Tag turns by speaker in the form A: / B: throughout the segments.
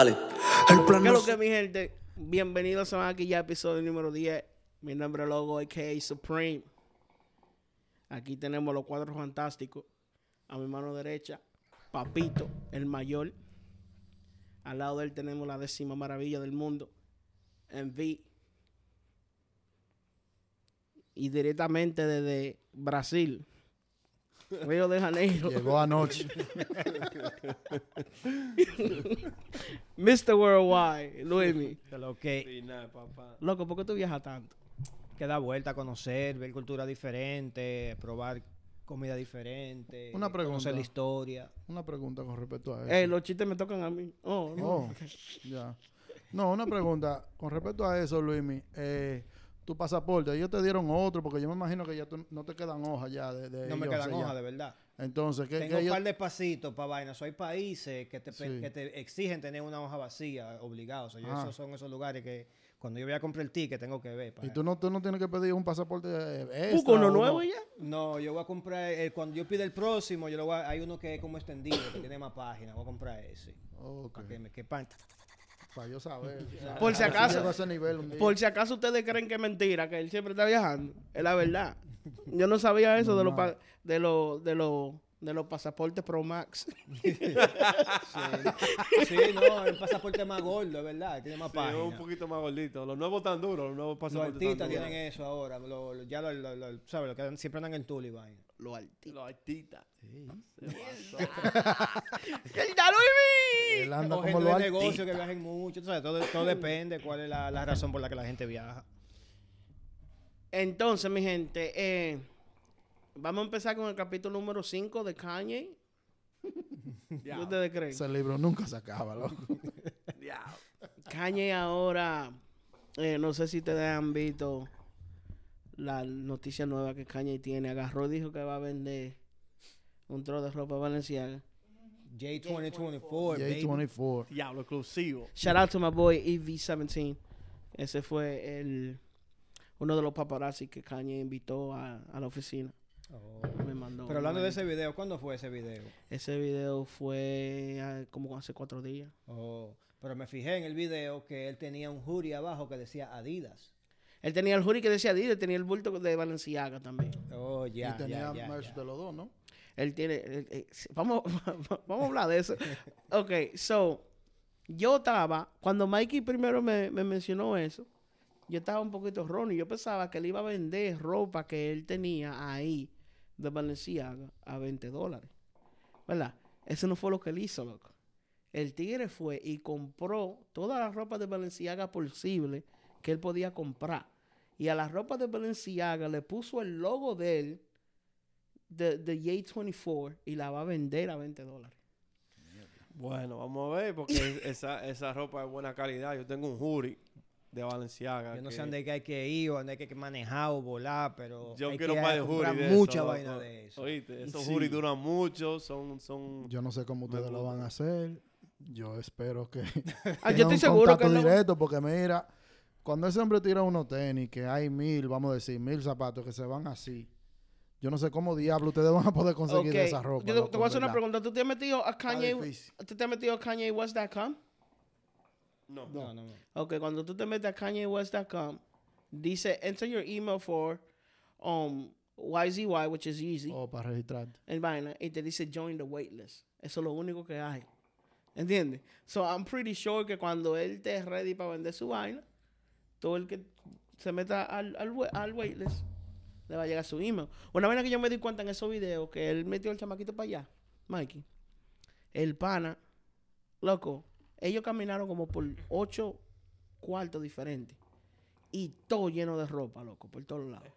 A: El plan
B: ¿Qué es lo que mi gente? Bienvenidos a aquí ya episodio número 10. Mi nombre es Logo, a.k.a. Supreme. Aquí tenemos los cuadros fantásticos. A mi mano derecha, Papito, el mayor. Al lado de él tenemos la décima maravilla del mundo, Envy. Y directamente desde Brasil, Río de Janeiro,
C: Llegó anoche.
B: Mr. Worldwide,
D: lo que,
E: Sí, nada, papá.
B: Loco, ¿por qué tú viajas tanto?
D: que da vuelta a conocer, ver cultura diferente, probar comida diferente,
C: Una pregunta.
D: conocer la historia.
C: Una pregunta con respecto a eso.
B: Eh, los chistes me tocan a mí. Oh, no.
C: Oh, ya. No, una pregunta con respecto a eso, Luismi. Eh, tu pasaporte, ellos te dieron otro, porque yo me imagino que ya tú- no te quedan hojas ya de, de
D: No me quedan hojas, de verdad.
C: Entonces, ¿qué,
D: Tengo
C: qué
D: un
C: ellos-
D: par de pasitos para vainas. Hay países que te, pe-
C: Sí.
D: que te exigen tener una hoja vacía, obligados. O sea, yo
C: Ah.
D: esos son esos lugares que cuando yo voy a comprar el ticket tengo que ver.
C: Y
D: para-
C: tú no, tú no tienes que pedir un pasaporte eh, extra.
B: Busca uno nuevo
C: no?
B: y ya.
D: No, yo voy a comprar, el- cuando yo pida el próximo, yo lo voy a- hay uno que es como extendido, que tiene más páginas. Voy a comprar ese.
C: Ok,
D: Para que me quepan. ta, ta, ta, ta.
C: Para yo saber.
B: Por si acaso.
C: llego a ese nivel un día.
B: Por si acaso ustedes creen que es mentira, que él siempre está viajando. Es la verdad. Yo no sabía eso de los pa- de los de los de los pasaportes Pro Max.
D: Sí, no, el pasaporte más gordo, es verdad, tiene más
E: Sí, es un poquito más gordito. Los nuevos tan duros, los nuevos
D: Los
E: pasaportes
D: artistas
E: tan duros.
D: tienen eso ahora, lo- lo- ya lo, lo- lo- ¿sabes? Lo que siempre andan en tul y vaina.
B: Los artistas.
E: Los artistas.
B: ¡El Luis!
C: Él anda
D: O
C: como
D: gente de negocio que viajen mucho. Todo, todo depende cuál es la, la razón por la que la gente viaja.
B: Entonces, mi gente, eh, vamos a empezar con el capítulo número 5 de Kanye. ¿Qué ustedes creen?
C: Ese libro nunca se acaba, loco.
B: Kanye ahora, eh, no sé si ustedes han visto la noticia nueva que Kanye tiene. Agarró y dijo que va a vender un trozo de ropa valenciana.
D: J2024, baby.
C: J24.
E: Diablo, exclusivo.
B: Shout out to my boy EV17. Ese fue el uno de los paparazzi que Kanye invitó a, a la oficina.
D: Oh.
B: Me mandó.
D: Pero hablando de ese video, ¿cuándo fue ese video?
B: Ese video fue ah, como hace cuatro días.
D: Oh, Pero me fijé en el video que él tenía un hoodie abajo que decía Adidas.
B: Él tenía el hoodie que decía Adidas, tenía el bulto de Balenciaga también.
D: Oh, ya,
C: y tenía
D: ya, ya,
C: merch
D: ya.
C: de los dos, ¿no?
B: Él tiene. sí, vamos, vamos a hablar de eso. Ok, so. Yo estaba. Cuando Mikey primero me, me mencionó eso, yo estaba un poquito ron y yo pensaba que él iba a vender ropa que él tenía ahí de Balenciaga a 20 dólares. ¿Verdad? Eso no fue lo que él hizo, loco. El tigre fue y compró toda la ropa de Balenciaga posible que él podía comprar. Y a la ropa de Balenciaga le puso el logo de él de, de J24 y la va a vender a 20 dólares.
E: Bueno, vamos a ver, porque esa, esa ropa es buena calidad. Yo tengo un jury de Valenciaga.
D: Yo no
E: que-
D: sé dónde hay que ir o dónde hay que manejar o volar, pero
E: Yo
D: hay
E: quiero
D: que
E: más de
D: comprar
E: jury de
D: mucha
E: eso,
D: vaina
E: loco.
D: de eso.
E: Oíste, esos
B: Sí.
E: jury duran mucho, son... son
C: Yo no sé cómo ustedes lo van a hacer. Yo espero que.
B: Ah, yo estoy
C: un
B: seguro que no.
C: directo, porque mira, cuando ese hombre tira unos tenis, que hay mil, vamos a decir, mil zapatos que se van así. Yo no sé cómo diablo ustedes van a poder conseguir
B: Ok,
C: esa ropa.
B: Yo te,
C: loco,
B: te voy a hacer una pregunta. ¿Tú te has metido a Kanye? ¿Tú te has metido a KanyeWest.com?
E: No.
D: No, no, no.
B: Ok, cuando tú te metes a KanyeWest.com, dice enter your email for um, YZY, which is easy,
C: O para registrar.
B: en vaina, y te dice join the waitlist. Eso es lo único que hay. ¿Entiendes? So I'm pretty sure que cuando él esté ready para vender su vaina, todo el que se meta al, al, al waitlist le va a llegar su email. Una vaina que yo me di cuenta en esos videos que él metió el chamaquito para allá, Mikey. El pana, loco, ellos caminaron como por ocho cuartos diferentes. Y todo lleno de ropa, loco, por todos lados.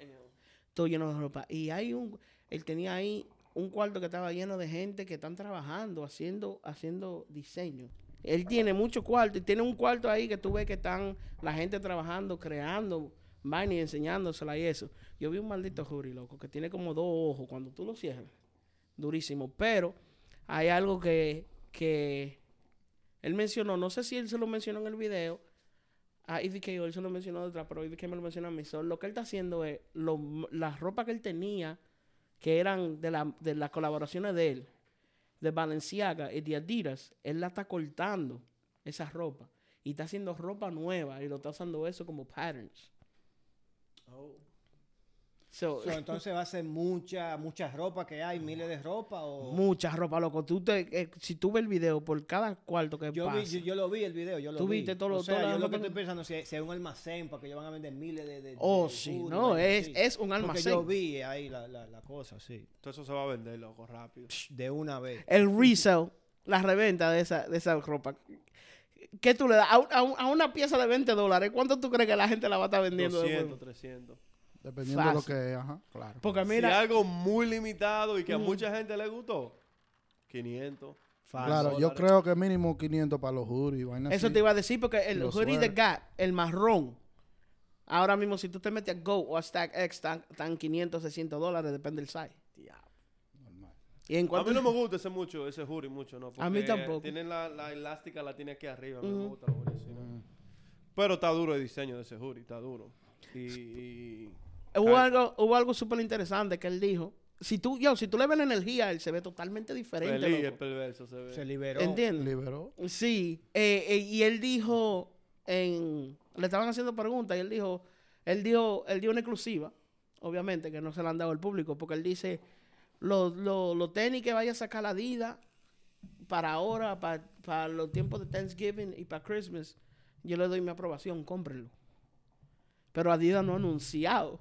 B: Todo lleno de ropa. Y hay un, él tenía ahí un cuarto que estaba lleno de gente que están trabajando, haciendo, haciendo diseño. Él tiene mucho cuarto y tiene un cuarto ahí que tú ves que están la gente trabajando, creando vaina y enseñándosela y eso. Yo vi un maldito jury, loco, que tiene como dos ojos cuando tú lo cierras. Durísimo. Pero hay algo que, que él mencionó, no sé si él se lo mencionó en el video, a EDK o él se lo mencionó detrás, pero EDK me lo mencionó a mí. Lo que él está haciendo es, lo, la ropa que él tenía, que eran de, la, de las colaboraciones de él, de Balenciaga y de Adidas, él la está cortando esa ropa. Y está haciendo ropa nueva y lo está usando eso como patterns.
E: Oh.
B: So,
D: So, entonces va a ser mucha, mucha ropa que hay, miles de ropa o...
B: mucha ropa, loco. Tú te, eh, si tú ves el video por cada cuarto que
D: Yo,
B: pasa.
D: vi, yo, yo lo vi el video, yo lo
B: Tú
D: vi.
B: viste todo lo-
D: o sea,
B: toda la
D: yo lo que
B: que-
D: estoy pensando si, si hay un almacén para que ellos van a vender miles de... de
B: Oh,
D: de
B: sí, no, es-
D: así.
B: es un
D: Porque
B: almacén.
D: yo vi ahí la, la, la cosa, sí.
E: Entonces eso se va a vender, loco, rápido.
D: De una vez.
B: el resale, la reventa de esa, de esa ropa. ¿Qué tú le das? A, un- a un- a una pieza de 20 dólares, ¿cuánto tú crees que la gente la va a estar vendiendo? de
E: 200,
B: nuevo?
E: 300.
C: Dependiendo de lo que es, ajá, claro.
B: Porque
E: si
B: mira,
E: algo muy limitado y que a mucha gente le gustó, 500.
C: Claro, yo creo que mínimo 500 para los juris, vainas
B: eso
C: así.
B: te iba a decir porque el
C: Los
B: hoodie de. Gap, el marrón, ahora mismo si tú te metes a Go o a Stack X, están, están 500, 600 dólares, depende del size.
C: Normal.
B: Y en
E: A mí no me gusta ese mucho, ese jury mucho, ¿no?
B: A mí tampoco.
E: Tienen la, la elástica, la tiene aquí arriba. a mí no me gusta la jury así, ¿no? Pero está duro el diseño de ese jury, está duro. Y, y-
B: Hubo algo, hubo algo súper interesante que él dijo. Si tú, yo, si tú le ves la energía, él se ve totalmente diferente.
E: feliz, el perverso se ve.
D: Se liberó.
B: ¿Entiendes?
C: Liberó.
B: Sí, eh, eh, y él dijo, en, le estaban haciendo preguntas y él dijo, él dijo, él dio una exclusiva, obviamente que no se la han dado al público, porque él dice, los los- los tenis que vaya a sacar la Adidas para ahora, para, para los tiempos de Thanksgiving y para Christmas, yo le doy mi aprobación, cómprenlo. Pero Adidas no ha anunciado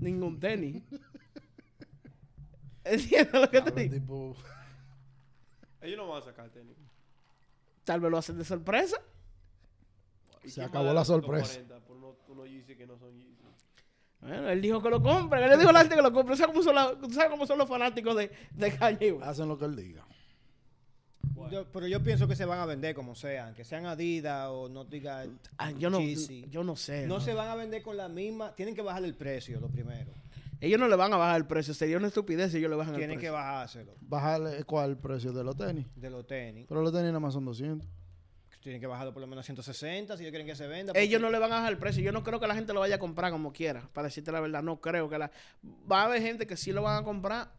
B: ningún tenis. ¿Entiendes lo que te digo?
C: tipo,
E: Ellos no van a sacar tenis.
B: Tal vez lo hacen de sorpresa.
E: ¿Y
C: Se acabó la sorpresa.
E: 140 Por unos, unos Yeezy que no son Yeezy.
B: Bueno, él dijo que lo compren. Él le dijo a la gente que lo compren. ¿Sabes cómo son, la- ¿sabes cómo son los fanáticos de, de Kanye
C: hacen lo que él diga.
D: Yo- pero yo pienso que se van a vender como sean, que sean Adidas o no diga...
B: Ah, yo, no,
D: Yeezy.
B: yo no sé.
D: No
B: ¿no?
D: se van a vender con la misma... Tienen que bajar el precio, lo primero.
B: Ellos no le van a bajar el precio. Sería una estupidez si ellos le bajan el
D: Tienen que
B: precio.
D: bajárselo
C: Bajarle cuál el precio de los tenis.
D: de los tenis.
C: Pero los tenis nada más son 200.
D: Tienen que bajarlo por lo menos a 160 si ellos quieren que se venda.
B: Ellos no le van a bajar el precio. Yo no creo que la gente lo vaya a comprar como quiera. Para decirte la verdad, no creo que la... Va a haber gente que sí lo van a comprar.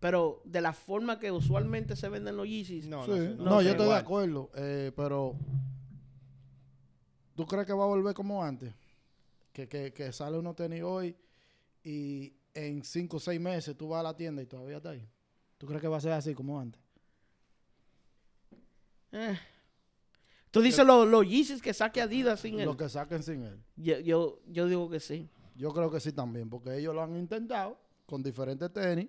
B: Pero de la forma que usualmente se venden los Yeezys.
D: No,
C: Sí.
D: no,
C: No,
D: sé, no
B: no
C: yo estoy de acuerdo. eh, pero, ¿tú crees que va a volver como antes? Que, que, que sale unos tenis hoy y en 5 o 6 meses tú vas a la tienda y todavía está ahí. ¿Tú crees que va a ser así como antes?
B: Eh. Tú dices los, los Yeezys que saque Adidas sin él.
C: Lo que saquen sin él.
B: Yo, yo, yo digo que sí.
C: Yo creo que sí también, porque ellos lo han intentado con diferentes tenis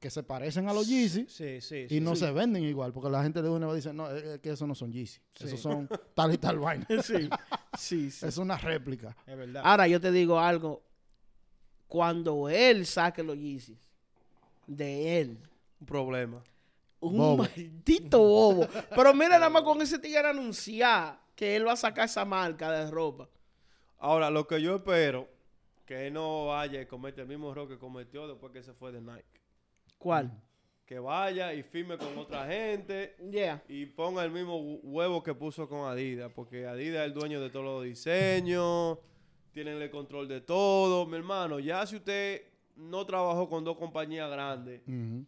C: que se parecen a los Yeezy
D: Sí, sí.
C: y no
D: sí.
C: se venden igual, porque la gente de una vez dice, no, es que esos no son Yeezy,
D: Sí.
C: esos son tal y tal vaina.
B: sí, sí, sí.
C: Es una réplica.
D: Es verdad.
B: Ahora yo te digo algo. Cuando él saque los Yeezys de él,
E: Un problema.
B: un
C: Bobo.
B: maldito bobo. Pero mira nada más con ese tigre anunciar que él va a sacar esa marca de ropa.
E: Ahora, lo que yo espero, que él no vaya y cometa el mismo error que cometió después que se fue de Nike.
B: ¿Cuál?
E: Que vaya y firme con otra gente
B: Yeah.
E: y ponga el mismo hu- huevo que puso con Adidas, porque Adidas es el dueño de todos los diseños, tienen el control de todo. Mi hermano, ya si usted no trabajó con dos compañías grandes,
C: Ujú.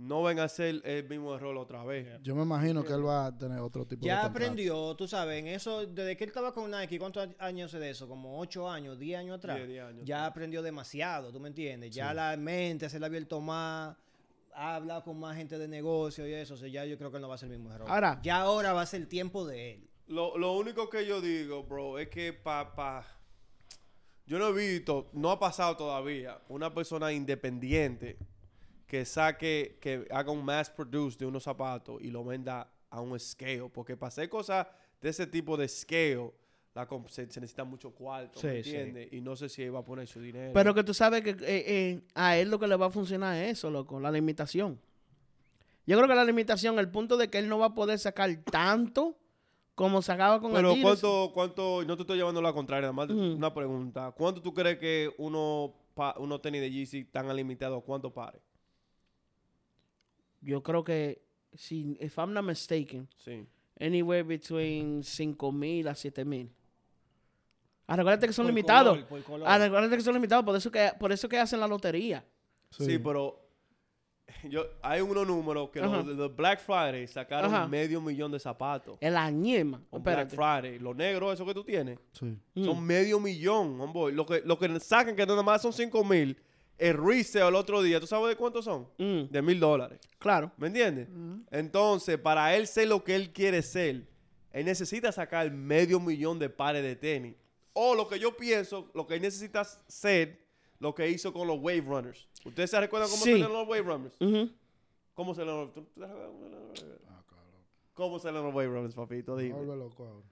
E: No ven a hacer el mismo error otra vez.
C: Yo me imagino que él va a tener otro tipo de
D: Ya aprendió, tú sabes, en eso, desde que él estaba con Nike, ¿cuántos años hace de eso? Como 8 años, 10 años atrás.
E: Diez, diez años,
D: ya
E: sí.
D: aprendió demasiado, ¿tú me entiendes? Ya la mente se le ha abierto más, ha hablado con más gente de negocio y eso, o sea, ya yo creo que él no va a ser el mismo error.
B: Ahora-
D: ya ahora va a ser el tiempo de él.
E: Lo, lo único que yo digo, bro, es que pa, pa, yo no he visto, no ha pasado todavía, una persona independiente que saque, que haga un mass produce de unos zapatos y lo venda a un scale. Porque para hacer cosas de ese tipo de scale, la comp- se, se necesita mucho cuarto, ¿me
D: Sí, sí.
E: entiendes? Y no sé si él va a poner su dinero.
B: Pero que tú sabes que eh, eh, a él lo que le va a funcionar es eso, loco, la limitación. Yo creo que la limitación, el punto de que él no va a poder sacar tanto como sacaba con
E: Pero
B: Adidas.
E: cuánto, cuánto, no te estoy llevando la contraria, nada más
B: Ujú.
E: una pregunta. ¿Cuánto tú crees que uno, pa, uno tenis de Yeezy tan limitado, cuánto pare?
B: Yo creo que, si, if I'm not mistaken,
E: Sí.
B: anywhere between 5 mil a 7 mil. Ah, recuérdate que son
D: Por
B: limitados.
D: color, por color.
B: Ah, recuérdate que son limitados, por eso que, por eso que hacen la lotería.
E: Sí, pero yo, hay unos números que los de los Black Friday sacaron
B: Ajá.
E: medio millón de zapatos.
B: El añema.
E: Black. Friday. Los negros, eso que tú tienes,
C: Sí.
B: Mm.
E: son medio millón, homeboy. Lo que, lo que sacan, que nada más son 5 mil, el resale el otro día, ¿tú sabes de cuántos son?
B: Mm,
E: De mil dólares.
B: claro.
E: ¿Me entiendes? Entonces, para él ser lo que él quiere ser, él necesita sacar medio millón de pares de tenis. O lo que yo pienso, lo que él necesita ser, lo que hizo con los Wave Runners. ¿Ustedes se recuerdan cómo
B: Sí.
E: salieron los Wave Runners?
B: Ujú.
E: ¿Cómo salieron los, cómo salieron los- ¿Cómo salieron los Wave Runners, papito?
C: Me
E: Dime.
C: vuelve loco ahora.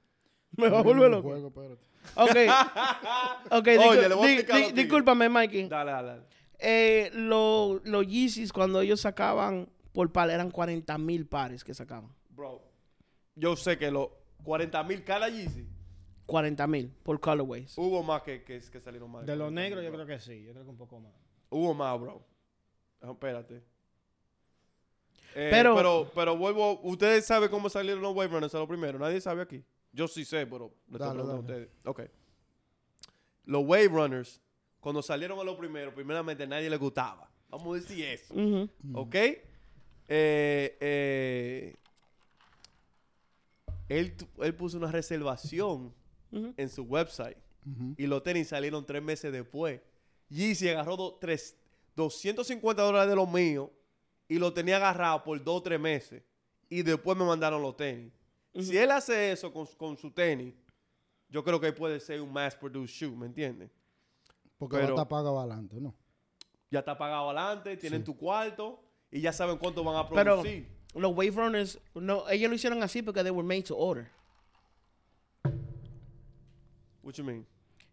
B: Me va a volver loco.
C: juego, espérate.
B: Ok. Ok,
E: Oye,
B: discul-
E: le voy a
B: di-
E: explicar
B: di-
E: lo que-
B: discúlpame, Mikey.
E: Dale, dale, dale.
B: Eh, lo- los Yeezys, cuando ellos sacaban por par, eran 40 mil pares que sacaban.
E: Bro, yo sé que los 40 mil cada Yeezy,
B: 40 mil por colorways.
E: hubo más que, que, que salieron más.
D: De los negros yo creo que sí, yo creo que un poco más.
E: Hubo más, bro. Ah, Espérate. Eh,
B: Pero-
E: pero, pero, vuelvo. Ustedes saben cómo salieron los Wave Runners a lo primero. Nadie sabe aquí. Yo sí sé, pero le estoy preguntando a ustedes. Ok. Los Wave Runners, cuando salieron a lo primero, primeramente nadie les gustaba. Vamos a decir eso. ¿Ok? Eh, eh, él, él puso una reservación en su website y los tenis salieron tres meses después. Yeezy agarró do- tres- 250 dólares de los míos y lo tenía agarrado por dos o tres meses. Y después me mandaron los tenis. Si él hace eso con, con su tenis, yo creo que puede ser un mass-produced shoe, ¿me entiendes?
C: Porque
E: Pero-
C: va a estar pagado adelante, ¿no?
E: Ya está pagado adelante, tienen tu cuarto y ya saben cuánto van a
B: Pero
E: producir.
B: los Wave Runners, no, ellos lo hicieron así porque they were made to order.
E: What you mean?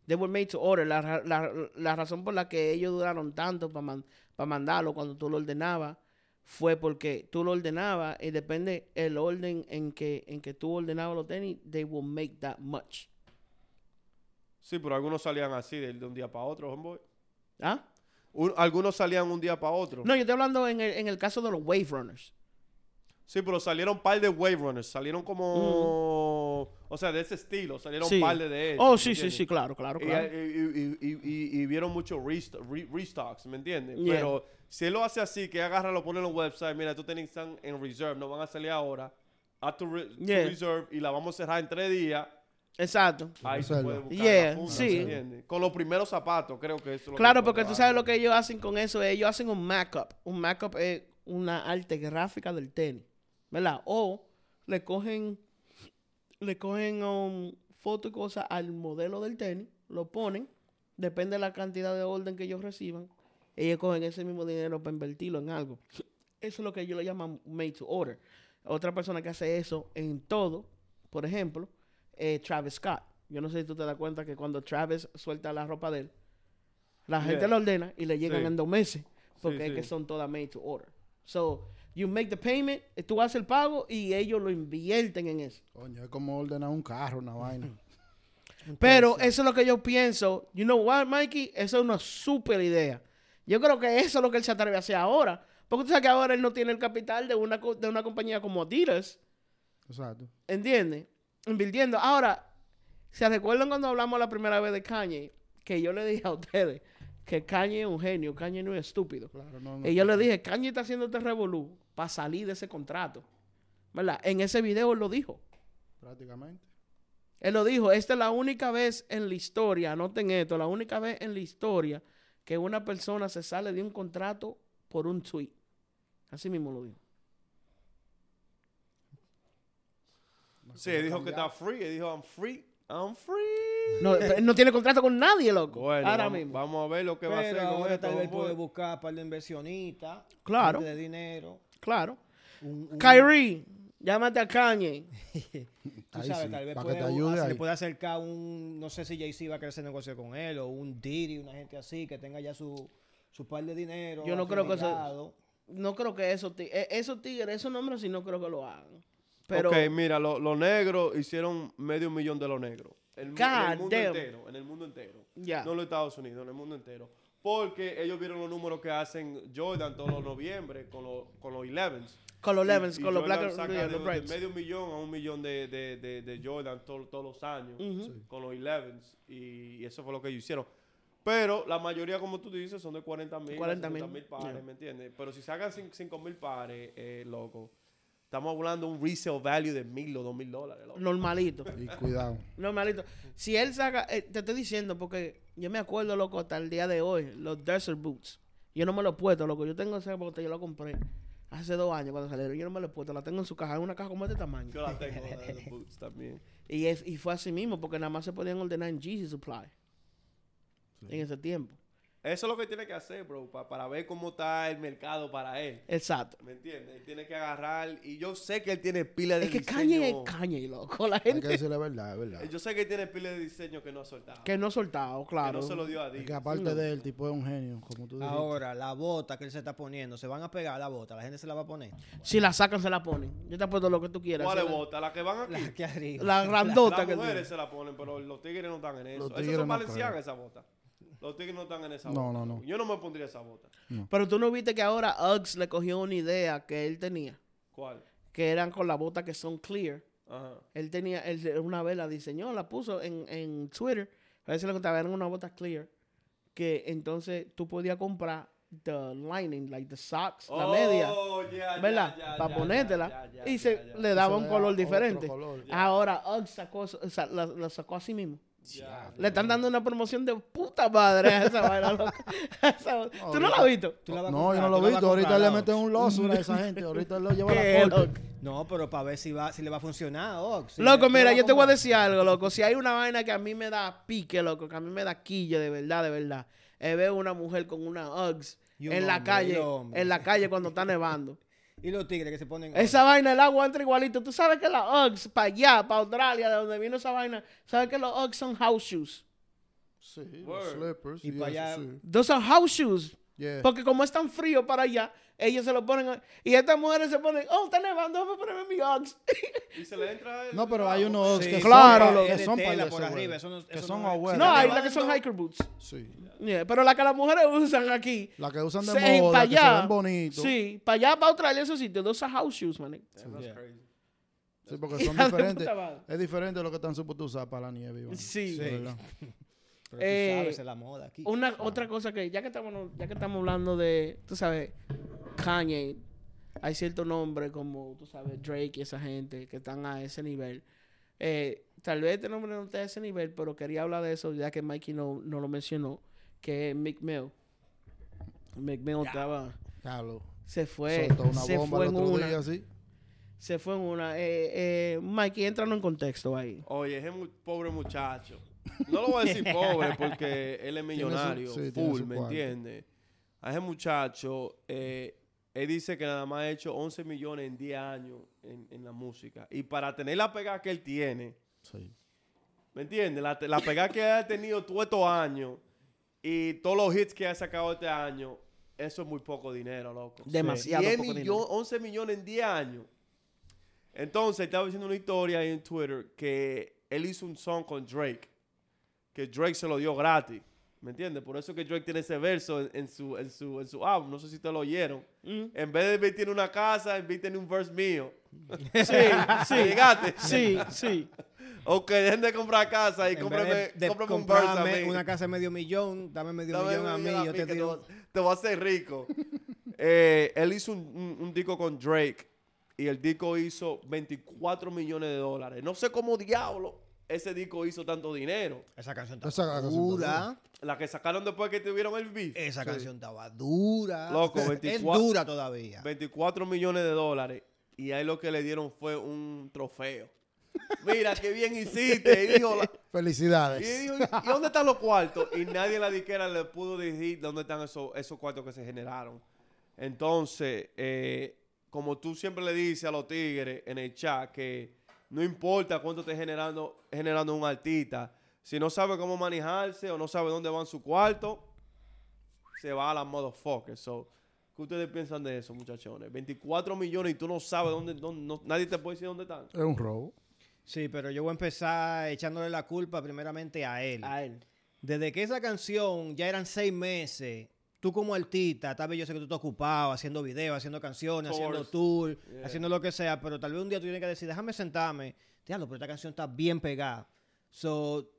B: They were made to order. La, la- la razón por la que ellos duraron tanto para mandarlo cuando tú lo ordenabas fue porque tú lo ordenabas y depende el orden en que, en que tú ordenabas los tenis, they will make that much.
E: Sí, pero algunos salían así de, de un día para otro, homeboy.
B: ¿Ah?
E: Un- algunos salían un día para otro.
B: No, yo estoy hablando en el, en el caso de los Wave Runners.
E: Sí, pero salieron un par de Wave Runners. Salieron como... O sea, de ese estilo. Salieron
B: Sí.
E: un par de, de esos,
B: Oh,
E: ¿me
B: sí, sí,
E: entiendes?
B: sí, claro, claro,
E: Y,
B: claro.
E: y- y- y- y- vieron muchos resto- re- restocks, ¿me entiendes?
B: Yeah.
E: Pero si él lo hace así, que agarra, lo pone en el website, mira, tú tenés en reserve, no van a salir ahora. A tu, re- tu
B: Yeah.
E: reserve y la vamos a cerrar en tres días.
B: Exacto.
E: Ahí se puede buscar
B: Yeah,
E: la funda,
B: sí.
E: Con los primeros zapatos, creo que eso es lo
B: Claro,
E: que
B: porque
E: puede
B: tú sabes lo que ellos hacen con eso. Ellos hacen un markup. Un markup es una arte gráfica del tenis. ¿Verdad? O le cogen, le cogen um, foto y cosas al modelo del tenis, lo ponen, depende de la cantidad de orden que ellos reciban. Ellos cogen ese mismo dinero para invertirlo en algo. Eso es lo que ellos le llaman made to order. Otra persona que hace eso en todo, por ejemplo, eh, Travis Scott. Yo no sé si tú te das cuenta que cuando Travis suelta la ropa de él, la gente
E: Yeah.
B: la ordena y le llegan
E: Sí.
B: en dos meses. Porque
E: Sí,
B: es
E: sí.
B: que son todas made to order. So, you make the payment, eh, tú haces el pago y ellos lo invierten en eso.
C: Coño, es como ordenar un carro, una vaina.
B: Pero eso es lo que yo pienso. You know what, Mikey? Eso es una super idea. Yo creo que eso es lo que él se atreve a hacer ahora. Porque tú sabes que ahora él no tiene el capital de una, de una compañía como Adidas.
C: Exacto.
B: ¿Entiendes? Invirtiendo. Ahora, ¿se recuerdan cuando hablamos la primera vez de Kanye? Que yo le dije a ustedes que Kanye es un genio, Kanye no es estúpido.
C: Claro, no, no.
B: Y yo le dije, Kanye está haciendo este revolú para salir de ese contrato. ¿Verdad? En ese video él lo dijo.
C: Prácticamente.
B: Él lo dijo, esta es la única vez en la historia, anoten esto, la única vez en la historia que una persona se sale de un contrato por un tweet. Así mismo lo dijo.
E: Sí, él dijo que está free. Él dijo, I'm free. I'm free.
B: No, él no tiene contrato con nadie, loco.
E: Bueno,
B: ahora
E: vamos,
B: mismo.
E: vamos a ver lo que va a hacer
D: Pero
E: con
D: ahora
E: esto.
D: tal vez puede buscar un par de inversionistas.
B: Claro.
D: de dinero.
B: Claro.
D: Un, un-
B: Kyrie, llámate a Kanye.
D: Tú
C: Ahí
D: sabes,
C: sí,
D: tal vez
C: para
D: puede,
C: ayude
D: le puede acercar un, no sé si Jay-Z va a querer hacer negocio con él, o un Diddy, una gente así, que tenga ya su, su par de dinero.
B: Yo no creo que eso-. No creo que esos tigres, esos tigres, esos nombres sí no creo que lo hagan. Pero
E: ok, mira, lo- los negros hicieron medio millón de los negros. En, el mundo
B: damn.
E: entero. En el mundo entero. No en los Estados Unidos, en el mundo entero. Porque ellos vieron los números que hacen Jordan todos los noviembre con, los con los 11s.
B: con los
E: Y-
B: Levens,
E: y
B: con los Black
E: saca
B: yeah,
E: de,
B: los
E: de medio millón a un millón de, de, de, de Jordan todo- todos los años con los 11s. Y, y eso fue lo que ellos hicieron. Pero la mayoría, como tú dices, son de 40 mil,
B: 40
E: mil
B: mil,
E: pares,
B: yeah.
E: ¿me entiendes? Pero si sacan 5 mil pares, eh, loco, estamos hablando de un resale value de mil o dos mil dólares.
B: Normalito.
C: Y cuidado.
B: Normalito. Si él saca, eh, te estoy diciendo porque yo me acuerdo, loco, hasta el día de hoy, los Desert Boots. Yo no me los he puesto, loco. Yo tengo esa bota, yo la compré hace dos años cuando salieron. Yo no me los he puesto, la tengo en su caja, en una caja como de este tamaño.
E: Yo la tengo de boots también.
B: Y, es, y fue así mismo, porque nada más se podían ordenar en Jeezy Supply en ese tiempo.
E: Eso es lo que tiene que hacer, bro, pa- para ver cómo está el mercado para él.
B: Exacto.
E: ¿Me entiendes? Él tiene que agarrar. Y yo sé que él tiene pila de
B: Es que
E: diseño.
B: Kanye es Kanye, loco. La
C: Hay que
B: gente
C: decirle la verdad, es verdad.
E: Yo sé que él tiene pila de diseño que no ha soltado.
B: que no ha soltado,
E: que
B: claro.
E: no se lo dio a
C: Es
E: Dios.
C: que aparte de él, el tipo es un genio, como tú dijiste.
D: Ahora, la bota que él se está poniendo, se van a pegar la bota, la gente se la va a poner.
B: Si la sacan, se la ponen. Yo te apuesto lo que tú quieras.
E: ¿Cuál es bota? ¿La que van aquí?
D: La que arriba.
B: La grandota
E: Las
B: que
E: mujeres
B: tiene.
E: se la ponen, pero los tigres no están en eso.
C: No
E: valencianas
C: creo.
E: esa bota. Los tigres no están en esa
C: No,
E: bota.
C: no, no.
E: Yo no me pondría esa bota.
B: Pero tú no viste que ahora Uggs le cogió una idea que él tenía.
E: ¿Cuál?
B: Que eran con la bota que son clear.
E: Ajá.
B: Él tenía, él una vez la diseñó, la puso en, en Twitter. A veces le contaba, eran una bota clear. Que entonces tú podías comprar the lining, like the socks, la media.
E: Oh, ya,
B: ¿Verdad? Para ponértela. y se le daba un color diferente.
C: color.
B: Ahora Uggs sacó, eso- o sea, la, la sacó así mismo.
E: Ya.
B: Le están dando una promoción de puta madre a esa vaina, esa- ¿Tú no la has visto?
D: La
C: No, yo no lo he visto. Ahorita le meten
D: Ox.
C: un lawsuit a esa gente. Ahorita lo lleva a
B: ¿Qué,
C: la corte.
B: loco?
D: No, pero para ver si va, si le va a funcionar, Ox. Si
B: Loco, mira, yo te voy a decir algo, loco. Si hay una vaina que a mí me da pique, loco, que a mí me da quille, de verdad, de verdad, es ver una mujer con una
D: un
B: en la
D: hombre,
B: calle, en la calle cuando está nevando.
D: Y los tigres que se ponen.
B: Esa vaina, el agua entra igualito. Tú sabes que la Uggs, para allá, para Australia, de donde vino esa vaina, sabes que los Uggs son house shoes.
C: Sí, los slippers.
D: Y
C: y
D: pa'
C: eso
D: allá-
C: sí.
B: Those are house shoes.
C: Yeah.
B: Porque como es tan frío para allá, ellos se lo ponen. y estas mujeres se ponen, oh, está nevando, déjame ponerme mi Uggs.
E: Y se le entra el
C: No, pero hay unos
D: Sí,
C: que
B: Claro,
C: son, que
D: de
C: son para
D: por arriba, eso no-
C: que
D: eso
C: son
D: no es-
C: abuelas.
B: no, hay las que son hiker boots.
C: Sí.
B: Yeah, pero las que las mujeres usan aquí.
C: La que usan de
B: se-
C: moda,
B: pa'
C: que se
B: allá.
C: ven bonitos.
B: Sí, para allá, para Australia, esos sitios, those are house shoes, man.
E: That's crazy.
C: Sí, porque son
B: de
C: diferentes. Es diferente de lo que están supuestos usar para la nieve. Iván.
B: Sí.
C: De
D: tú
B: Eh,
D: sabes, es la moda aquí.
B: Una otra cosa que, ya que estamos, ya que estamos hablando de, tú sabes, Kanye, hay cierto nombre como, tú sabes, Drake y esa gente que están a ese nivel. Eh, tal vez este nombre no esté a ese nivel, pero quería hablar de eso ya que Mikey no, no lo mencionó, que es Mick Mill. Mick Mill estaba,
C: Diablo.
B: se fue,
C: Soltó una
B: se
C: bomba
B: fue
C: el
B: en una,
C: día,
B: se fue en una. Eh, eh, Mikey, entrando en contexto ahí.
E: Oye, ese mu- pobre muchacho. No lo voy a decir pobre porque él es millonario,
C: sí,
E: full, ¿me entiendes? A ese muchacho, eh, él dice que nada más ha hecho 11 millones en 10 años en, en la música. Y para tener la pegada que él tiene,
C: Sí.
E: ¿me entiendes? La, la pegada que ha tenido todos estos años y todos los hits que ha sacado este año, eso es muy poco dinero, loco.
B: Demasiado
E: 10
B: poco dinero.
E: 11 millones en 10 años. Entonces, estaba diciendo una historia ahí en Twitter que él hizo un song con Drake, que Drake se lo dio gratis. ¿Me entiendes? Por eso que Drake tiene ese verso en, en su, en, su, en su álbum. No sé si ustedes lo oyeron.
B: Mm.
E: En vez de Big tiene una casa, en Big tiene un verse mío.
B: Sí, sí,
E: Llegaste.
B: sí, sí.
E: Ok, dejen de comprar casa y cómprame,
D: de, de
E: cómprame un verse a
D: comprarme
E: mí.
D: una casa de medio millón, dame medio
E: Dame
D: millón a
E: un
D: mí, yo te tiro.
E: va- te voy a hacer rico. Eh, él hizo un, un- un disco con Drake y el disco hizo 24 millones de dólares. No sé cómo diablo ese disco hizo tanto dinero.
D: Esa canción
C: Esa
D: estaba dura.
E: La que sacaron después que tuvieron el beef.
D: Esa canción estaba dura.
E: Loco,
D: Es
E: 24
D: dura todavía.
E: 24 millones de dólares. Y ahí lo que le dieron fue un trofeo. Mira, qué bien hiciste. Y dijo, la- Y
C: Felicidades.
E: dijo, ¿y dónde están los cuartos? Y nadie en la disquera le pudo decir dónde están esos, esos cuartos que se generaron. Entonces, eh, como tú siempre le dices a los tigres en el chat, que no importa cuánto esté generando, generando un artista, si no sabe cómo manejarse o no sabe dónde van su cuarto, se va a la motherfucker. So, ¿Qué ustedes piensan de eso, muchachones? 24 millones y tú no sabes dónde, dónde- no- nadie te puede decir dónde están.
C: Es un robo.
D: Sí, pero yo voy a empezar echándole la culpa primeramente a él.
B: A él.
D: Desde que esa canción ya eran seis meses, tú como artista, tal vez yo sé que tú estás ocupado haciendo videos, haciendo canciones, haciendo tour,
E: Yeah.
D: haciendo lo que sea, pero tal vez un día tú tienes que decir, déjame sentarme, diablo, pero esta canción está bien pegada. So,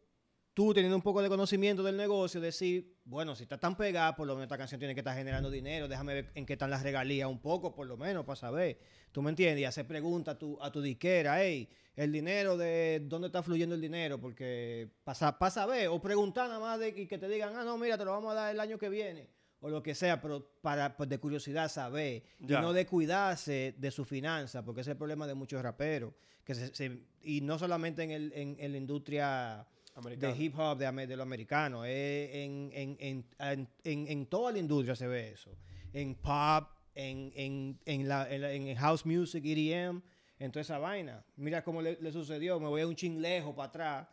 D: tú teniendo un poco de conocimiento del negocio, decir, bueno, si está tan pegada, por lo menos esta canción tiene que estar generando dinero, déjame ver en qué están las regalías un poco, por lo menos, para saber. ¿Tú me entiendes? Y hacer preguntas a tu, a tu disquera, hey, el dinero de dónde está fluyendo el dinero, porque para pa saber, o preguntar nada más de y que te digan, ah, no, mira, te lo vamos a dar el año que viene, o lo que sea, pero para pues, de curiosidad saber,
E: Ya.
D: y no de cuidarse de su finanza, porque ese es el problema de muchos raperos, que se- se- y no solamente en, el, en, en la industria
E: Americano.
D: de hip hop de, de lo americano, es en, en, en, en, en- en toda la industria se ve eso, en pop, en, en, en, la, en, la- en house music, EDM, en toda esa vaina. Mira cómo le, le sucedió, me voy a un chinglejo para atrás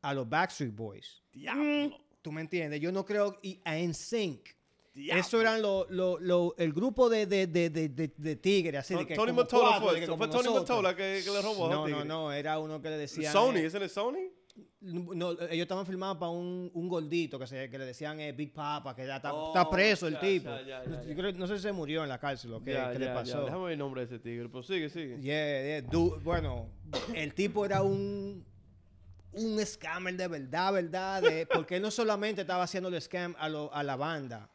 D: a los Backstreet Boys.
E: Diablo.
D: ¿Tú me entiendes? Yo no creo. Y a NSYNC.
E: Diablo.
D: Eso eran lo, lo, lo- el grupo de, de, de, de, tigres, así de que
E: Tony
D: cuatro,
E: fue.
D: que
E: Fue Tony. Mottola que, que le robó
D: No, no, no, era uno que le decían...
E: Sony, ¿ese es Sony?
D: no, ellos estaban filmados para un, un gordito que, se, que le decían eh, Big Papa, que ya está,
E: Oh,
D: está preso el
E: ya,
D: tipo.
E: ya, ya,
D: no,
E: ya,
D: yo creo- no sé si se murió en la cárcel o qué, le pasó.
E: Déjame ver el nombre de ese tigre. Pero sigue, sigue.
D: Yeah, yeah, du- bueno, el tipo era un un scammer de verdad, verdad, de- porque él no solamente estaba haciendo el scam a, lo- a la banda.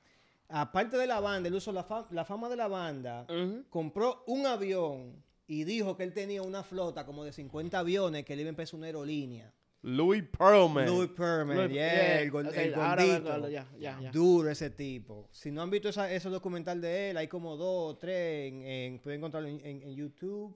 D: Aparte de la banda, él usó la, fa- la fama de la banda, compró un avión y dijo que él tenía una flota como de 50 aviones que le iba a empezar una aerolínea.
E: Louis Pearlman.
D: Louis Perman,
B: Louis-
D: yeah,
B: yeah,
D: el, gordito. Duro ese tipo. Si no han visto esa- ese documental de él, hay como dos o tres, en, en- pueden encontrarlo en, en- en YouTube.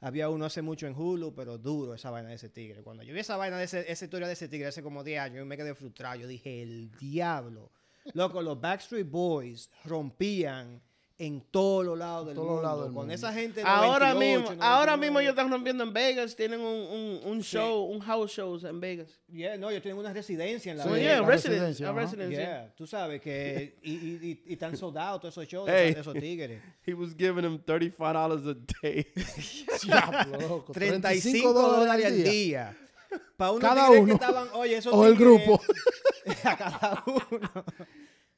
D: Había uno hace mucho en Hulu, pero duro esa vaina de ese tigre. Cuando yo vi esa vaina de ese, esa historia de ese tigre hace como 10 años, yo me quedé frustrado. Yo dije, el diablo. Loco, los Backstreet Boys rompían en todos los lados del mundo.
C: del
D: con
C: mundo.
D: esa gente.
B: Ahora
D: 98,
B: mismo, ahora
D: 99.
B: mismo ellos están rompiendo en Vegas. Tienen un, un, un show, un house shows en Vegas.
D: Yeah, no, ellos tienen una residencia en la
B: So,
C: Sí,
D: Vega.
B: yeah,
C: la
B: residence,
C: residencia.
D: Yeah, tú sabes que y, y, y, y están soldados todos esos shows
E: Hey.
D: esos tigres.
E: He was giving him $35 a day.
C: Diablo, loco.
D: 35 dólares al día. Para unos
C: Cada uno.
D: que estaban, oye, esos
C: O el grupo.
D: a cada uno.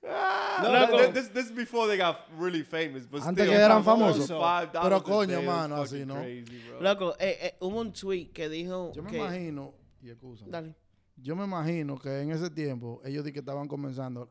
E: No,
B: Loco.
E: that- this, this is before they got really famous. But
C: Antes
E: still,
C: que eran
D: famosos.
E: $5
C: Pero
E: a
C: coño,
E: day is
C: mano,
E: fucking
C: así, ¿no?
E: crazy, bro.
B: Loco, eh, eh, hubo un tweet que dijo
C: Yo me
B: que...
C: imagino, y excusa,
B: Dale.
C: yo me imagino que en ese tiempo ellos di que estaban comenzando,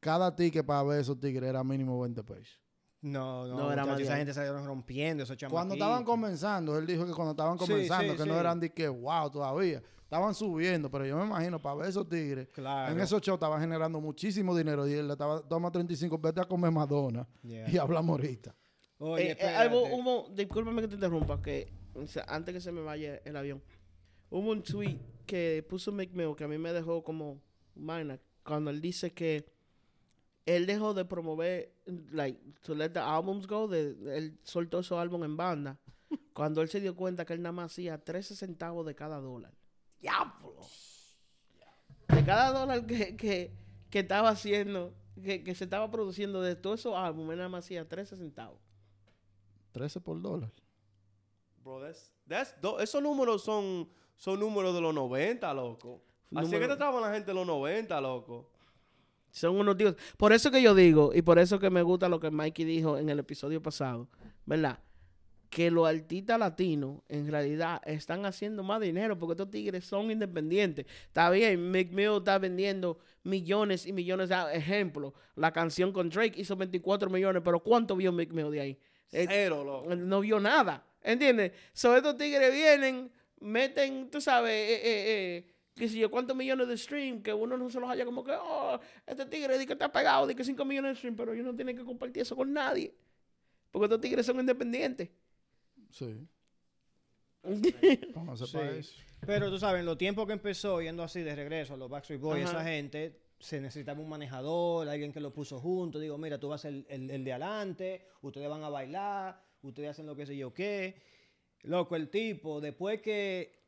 C: cada ticket para ver esos tigres era mínimo 20 pesos.
D: No, no,
B: No, era
D: muchachos,
B: más
D: esa gente salieron rompiendo esos chamaquitos.
C: Cuando estaban comenzando, él dijo que cuando estaban
D: Sí,
C: comenzando,
D: sí,
C: que
D: sí.
C: no eran de que wow todavía, estaban subiendo, pero yo me imagino para ver esos tigres,
D: Claro.
C: en esos shows estaban generando muchísimo dinero y él le estaba, toma 35, vete a comer Madonna
D: Yeah.
C: y hablamos ahorita.
D: Oye,
B: Eh, eh, hubo, hubo- discúlpame que te interrumpa, que o sea, antes que se me vaya el avión, hubo un tweet que puso Mick Mill que a mí me dejó como vaina cuando él dice que él dejó de promover, like, to let the albums go, de, él soltó esos álbumes en banda, cuando él se dio cuenta que él nada más hacía 13 centavos de cada dólar. ¡Diablo! De cada dólar que, que, que estaba haciendo, que, que se estaba produciendo de todos esos álbumes, nada más hacía 13 centavos.
C: 13 por dólar.
E: Bro, that's, that's, do- esos números son, son números de los 90, loco. Así que trataban la gente de los 90, loco.
B: Son unos tíos. Por eso que yo digo, y por eso que me gusta lo que Mikey dijo en el episodio pasado, ¿verdad? Que los artistas latinos en realidad están haciendo más dinero porque estos tigres son independientes. Está bien, Mick Mill está vendiendo millones y millones de ejemplo. La canción con Drake hizo 24 millones, pero ¿cuánto vio Mick Mill de ahí? Eh,
E: Cero, loco.
B: no vio nada. ¿Entiendes? So estos tigres vienen, meten, tú sabes, eh, eh, eh, qué sé yo, cuántos millones de stream, que uno no se los haya como que, oh, este tigre di que está pegado, di que 5 millones de stream, pero ellos no tienen que compartir eso con nadie. Porque estos tigres son independientes.
C: Sí. Vamos a hacer
D: Sí.
C: para eso.
D: Pero tú sabes, en los tiempos que empezó yendo así de regreso a los Backstreet Boys,
B: Ajá.
D: esa gente se necesitaba un manejador, alguien que lo puso junto. Digo, mira, tú vas el, el, el de adelante, ustedes van a bailar, ustedes hacen lo que sé yo qué. Loco, el tipo, después que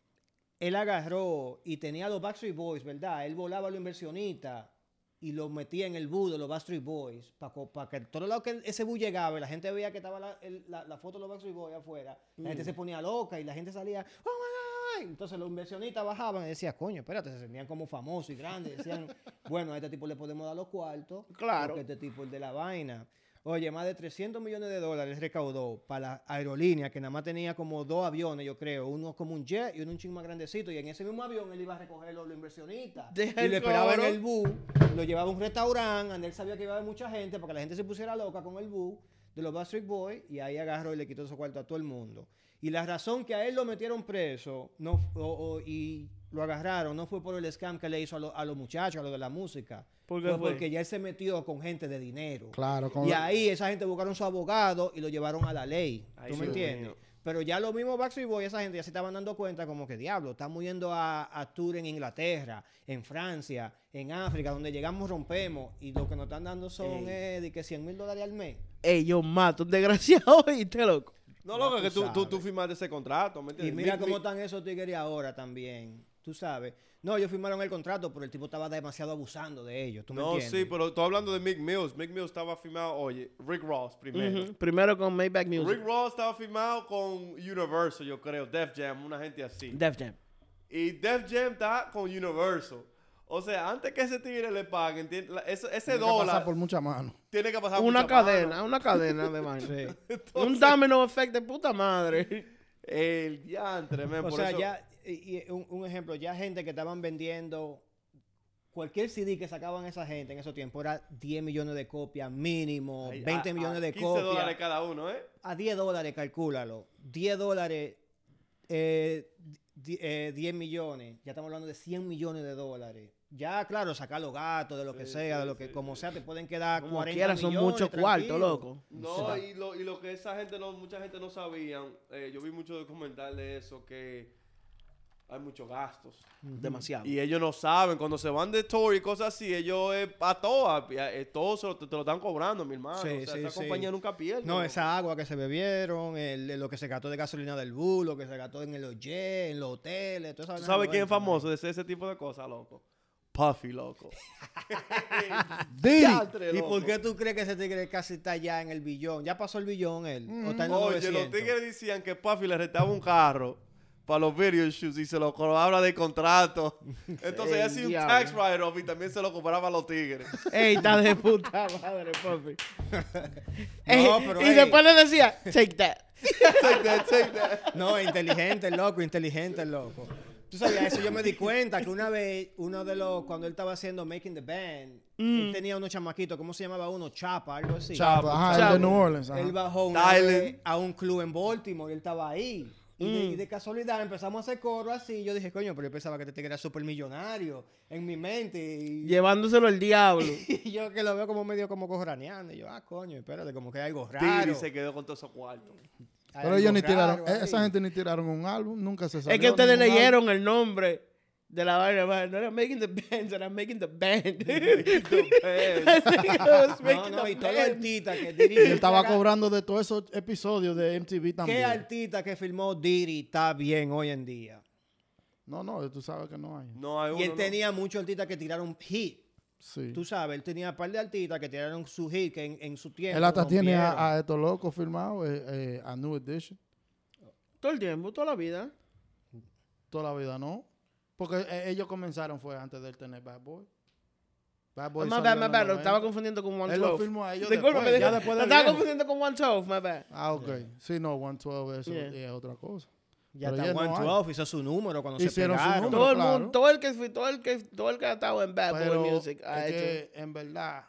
D: él agarró y tenía los Backstreet Boys, ¿verdad? Él volaba a los inversionistas y los metía en el bus de los Backstreet Boys para que todos lados que ese bus llegaba y la gente veía que estaba la, el- la- la foto de los Backstreet Boys afuera, la gente se ponía loca y la gente salía, oh my God. Entonces los inversionistas bajaban y decían, coño, espérate, se sentían como famosos y grandes. Decían, bueno, a este tipo le podemos dar los cuartos.
B: Claro.
D: Porque este tipo es de la vaina. Oye, más de 300 millones de dólares recaudó para la aerolínea, que nada más tenía como dos aviones, yo creo. Uno como un jet y uno un ching más grandecito. Y en ese mismo avión él iba a recoger los, los inversionistas.
B: Deja
D: y lo esperaba en el bus, lo llevaba a un restaurante, donde él sabía que iba a haber mucha gente, porque la gente se pusiera loca con el bus de los Backstreet Boys. Y ahí agarró y le quitó esos cuartos a todo el mundo. Y la razón que a él lo metieron preso no, o- o- y lo agarraron no fue por el scam que le hizo a, lo- a los muchachos, a los de la música.
B: ¿Por qué
D: fue
B: fue?
D: porque ya él se metió con gente de dinero.
C: Claro, con
D: Y
C: la-
D: ahí esa gente buscaron su abogado y lo llevaron a la ley.
E: Ay,
D: ¿Tú me entiendes? Pero ya los mismos Backstreet Boys, esa gente ya se estaban dando cuenta como que diablo, estamos yendo a, a tour en Inglaterra, en Francia, en África, donde llegamos rompemos y lo que nos están dando son eh, de que 100 mil dólares al mes.
B: Ey, yo mato un desgraciado, ¿oíste, loco?
E: No, loco,
D: Ya
E: que
D: tú
E: tú, tú, firmaste ese contrato, ¿me
D: Y
E: entiendes?
D: mira
E: Mi-
D: cómo
E: mi-
D: están esos tigres ahora también, tú sabes. No, ellos firmaron el contrato, pero el tipo estaba demasiado abusando de ellos, ¿tú me
E: No,
D: entiendes?
E: sí, pero estoy hablando de Mick Mills. Mick Mills estaba firmado, oye, Rick Ross primero.
B: Primero con Maybach Music.
E: Rick Ross estaba firmado con Universal, yo creo, Def Jam, una gente así.
B: Def Jam.
E: y Def Jam está con Universal. O sea, antes que ese tigre le paguen, tiene- la- ese, ese
C: tiene que pasar
E: dólar
C: por muchas manos.
E: tiene que pasar
B: Una
E: mucha mano.
B: cadena, una cadena de.
D: Sí.
B: Un domino effect de puta madre.
E: El diantre, man,
D: O
E: por
D: sea,
E: eso-
D: ya, y- y un, un ejemplo, ya gente que estaban vendiendo cualquier CD que sacaban esa gente en esos tiempos era 10 millones de copias mínimo,
E: Ay,
D: 20
E: a- a
D: millones de
E: 15
D: copias.
E: dólares cada uno, ¿eh?
D: A 10 dólares, calcúlalo. 10 dólares, eh, di- eh, 10 millones. Ya estamos hablando de 100 millones de dólares. Ya, claro, sacar los gatos, de lo que sea,
E: sí,
D: de lo que
E: sí,
D: como
E: sí.
D: sea, te pueden quedar
B: Como
D: 40
B: quiera, son muchos cuartos, loco.
E: No, y lo, y lo que esa gente no, mucha gente no sabían, eh, yo vi muchos documentales de eso, que hay muchos gastos.
B: Demasiado.
E: Y ellos no saben, cuando se van de tour y cosas así, ellos eh, a todas, eh, todo se lo- te, te lo están cobrando, mi hermano.
D: Sí,
E: o sea,
D: sí,
E: esa
D: sí.
E: compañía nunca pierde.
D: No, esa agua que se bebieron, el- lo que se gastó de gasolina del bus, lo que se gastó en el jet, en los hoteles, toda esa
E: ¿Tú sabes quién es famoso de ese, ese tipo de cosas, loco? Puffy, loco.
C: Diddy.
E: Diantre,
D: ¿Y por qué tú crees que ese tigre casi está ya en el billón? ¿Ya pasó el billón él? ¿O está en
E: Oye, los
D: 900?
E: tigres decían que Puffy le restaba un carro para los video shoots y se lo cobraba de contrato. Entonces
B: El
E: ella hacía un tax write-off y también se lo cobraba a los tigres.
B: Ey, está de puta madre, papi. Ey,
D: pero,
B: y
D: ey.
B: después le decía, take that.
E: take that, take that.
D: No, inteligente, el loco, inteligente, el loco. Tú sabías eso, yo me di cuenta que una vez, uno de los, cuando él estaba haciendo Making the Band, él tenía unos chamaquitos, ¿cómo se llamaba uno? Chapa, algo así.
C: Chapa, ajá, el
B: Chapa.
C: de New Orleans. ajá.
D: Él bajó una
E: Tylen.
D: vez a un club en Baltimore y él estaba ahí. Y, de, y de casualidad empezamos a hacer coro así. Yo dije, coño, pero yo pensaba que este tigre era súper millonario en mi mente. Y,
B: Llevándoselo el diablo.
D: y yo que lo veo como medio como cojraneando. Y yo, ah, coño, espérate, como que hay algo raro.
E: se quedó con todos esos cuartos.
C: Pero ellos ni tiraron,
D: raro
C: eh, esa gente ni tiraron un álbum, nunca se salió.
B: Es que ustedes leyeron el nombre de la vaina. man. No era making the band, era making the band.
D: No, no, y todo
B: band.
D: artista que.
C: Y él estaba cobrando de todos esos episodios de MTV
D: ¿Qué
C: también.
D: artista que filmó Diddy está bien hoy en día?
C: No, no, tú sabes que no hay.
E: No hay uno.
D: Y él
E: no.
D: tenía muchos artistas que tiraron hit.
C: Sí.
D: Tú sabes, él tenía un par de artistas que tiraron su hit que en, en su tiempo.
C: Él hasta tiene a estos locos firmados, eh, eh, a New Edition.
B: Todo el tiempo, toda la vida.
C: Toda la vida, ¿no? Porque eh, ellos comenzaron fue antes de él tener Bad Boy. Bad Boy
B: my
C: salió
B: bad, my bad. Lo
C: 90.
B: estaba confundiendo con
C: Él lo
B: 112.
C: firmó a ellos
B: Discúlpame,
C: después, ya después
B: Lo estaba
C: viejo.
B: confundiendo con 112, my bad.
C: Ah, ok. Sí, no, 112 eso
B: Yeah.
C: es otra cosa.
D: Ya
C: Pero
D: está
C: ya no hay.
D: 112, hizo su número cuando
C: Hicieron
D: se
C: su
D: pegaron.
C: número.
B: Todo el
C: claro.
B: mundo, todo el que fue- todo el que todo el que ha estado en Bad
C: Pero
B: Boy Music ha
C: es
B: hecho.
C: que, en verdad,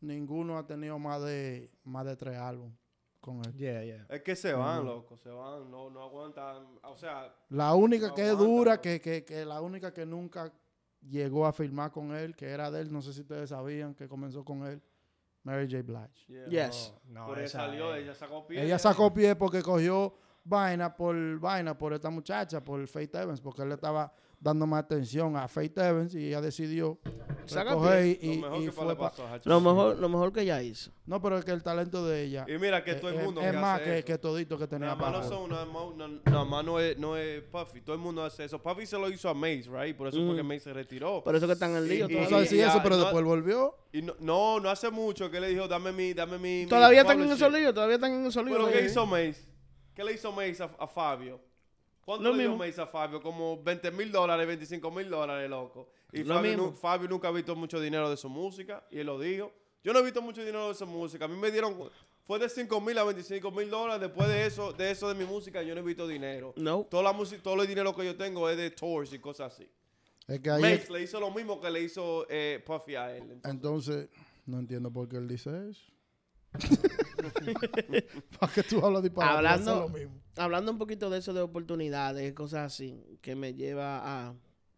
C: ninguno ha tenido más de más de tres álbumes con él.
D: Yeah, yeah.
E: Es que se van, loco, se van, no, no aguantan. O sea,
C: La única
E: No
C: que es dura, que, que, que la única que nunca llegó a firmar con él, que era de él, no sé si ustedes sabían que comenzó con él, Mary J. Blige.
E: yeah,
B: Yes.
D: No, no,
E: Por eso
D: esa
E: salió, ella sacó pie.
C: Ella sacó pie porque cogió vaina por vaina por esta muchacha, por Faith Evans, porque él le estaba dando más atención a Faith Evans y ella decidió recoger
E: Lo
C: y,
E: mejor
C: y
E: que
C: fue
E: le
C: pa-
E: pasó a Hachi.
B: Lo mejor, lo mejor que ella hizo.
C: No, pero es que el talento de ella
E: Y mira que todo el
C: es-
E: mundo
C: es,
E: que
C: más
E: hace
C: que,
E: eso.
C: que todito que tenía
E: Nada más no
C: para
E: son, nada más, no- nada más no es, no es Puffy. Todo el mundo hace eso. Puffy se lo hizo a Mace, right? Por eso fue que
B: Mm.
E: Mace se retiró.
B: Por eso que están en lío.
E: Y-
B: todavía.
C: decir eso,
E: ya,
C: pero
E: no-
C: después volvió.
E: Y no, no, no hace mucho que le dijo, dame mi, dame mi. mi
B: Todavía están en esos líos, todavía están en esos líos.
E: ¿Pero qué hizo Mace? ¿Qué le hizo Mace a, a Fabio? ¿Cuánto
B: Lo
E: le dio
B: mismo.
E: Mace a Fabio? Como 20 mil dólares, 25 mil dólares, loco. Y
B: Lo
E: Fabio,
B: mismo.
E: nu- Fabio nunca ha visto mucho dinero de su música y él lo dijo. Yo no he visto mucho dinero de esa música. A mí me dieron, fue de 5 mil a 25 mil dólares. Después de eso, de eso de mi música, yo no he visto dinero.
B: No.
E: Toda la música, todo el dinero que yo tengo es de tours y cosas así.
C: Es que ahí,
E: Mace le hizo lo mismo que le hizo eh, Puffy a él. Entonces,
C: entonces, no entiendo por qué él dice eso. ¿Para qué tú hablas de?
B: Hablando-
C: lo mismo.
B: Hablando un poquito de eso de oportunidades, cosas así, que me lleva a,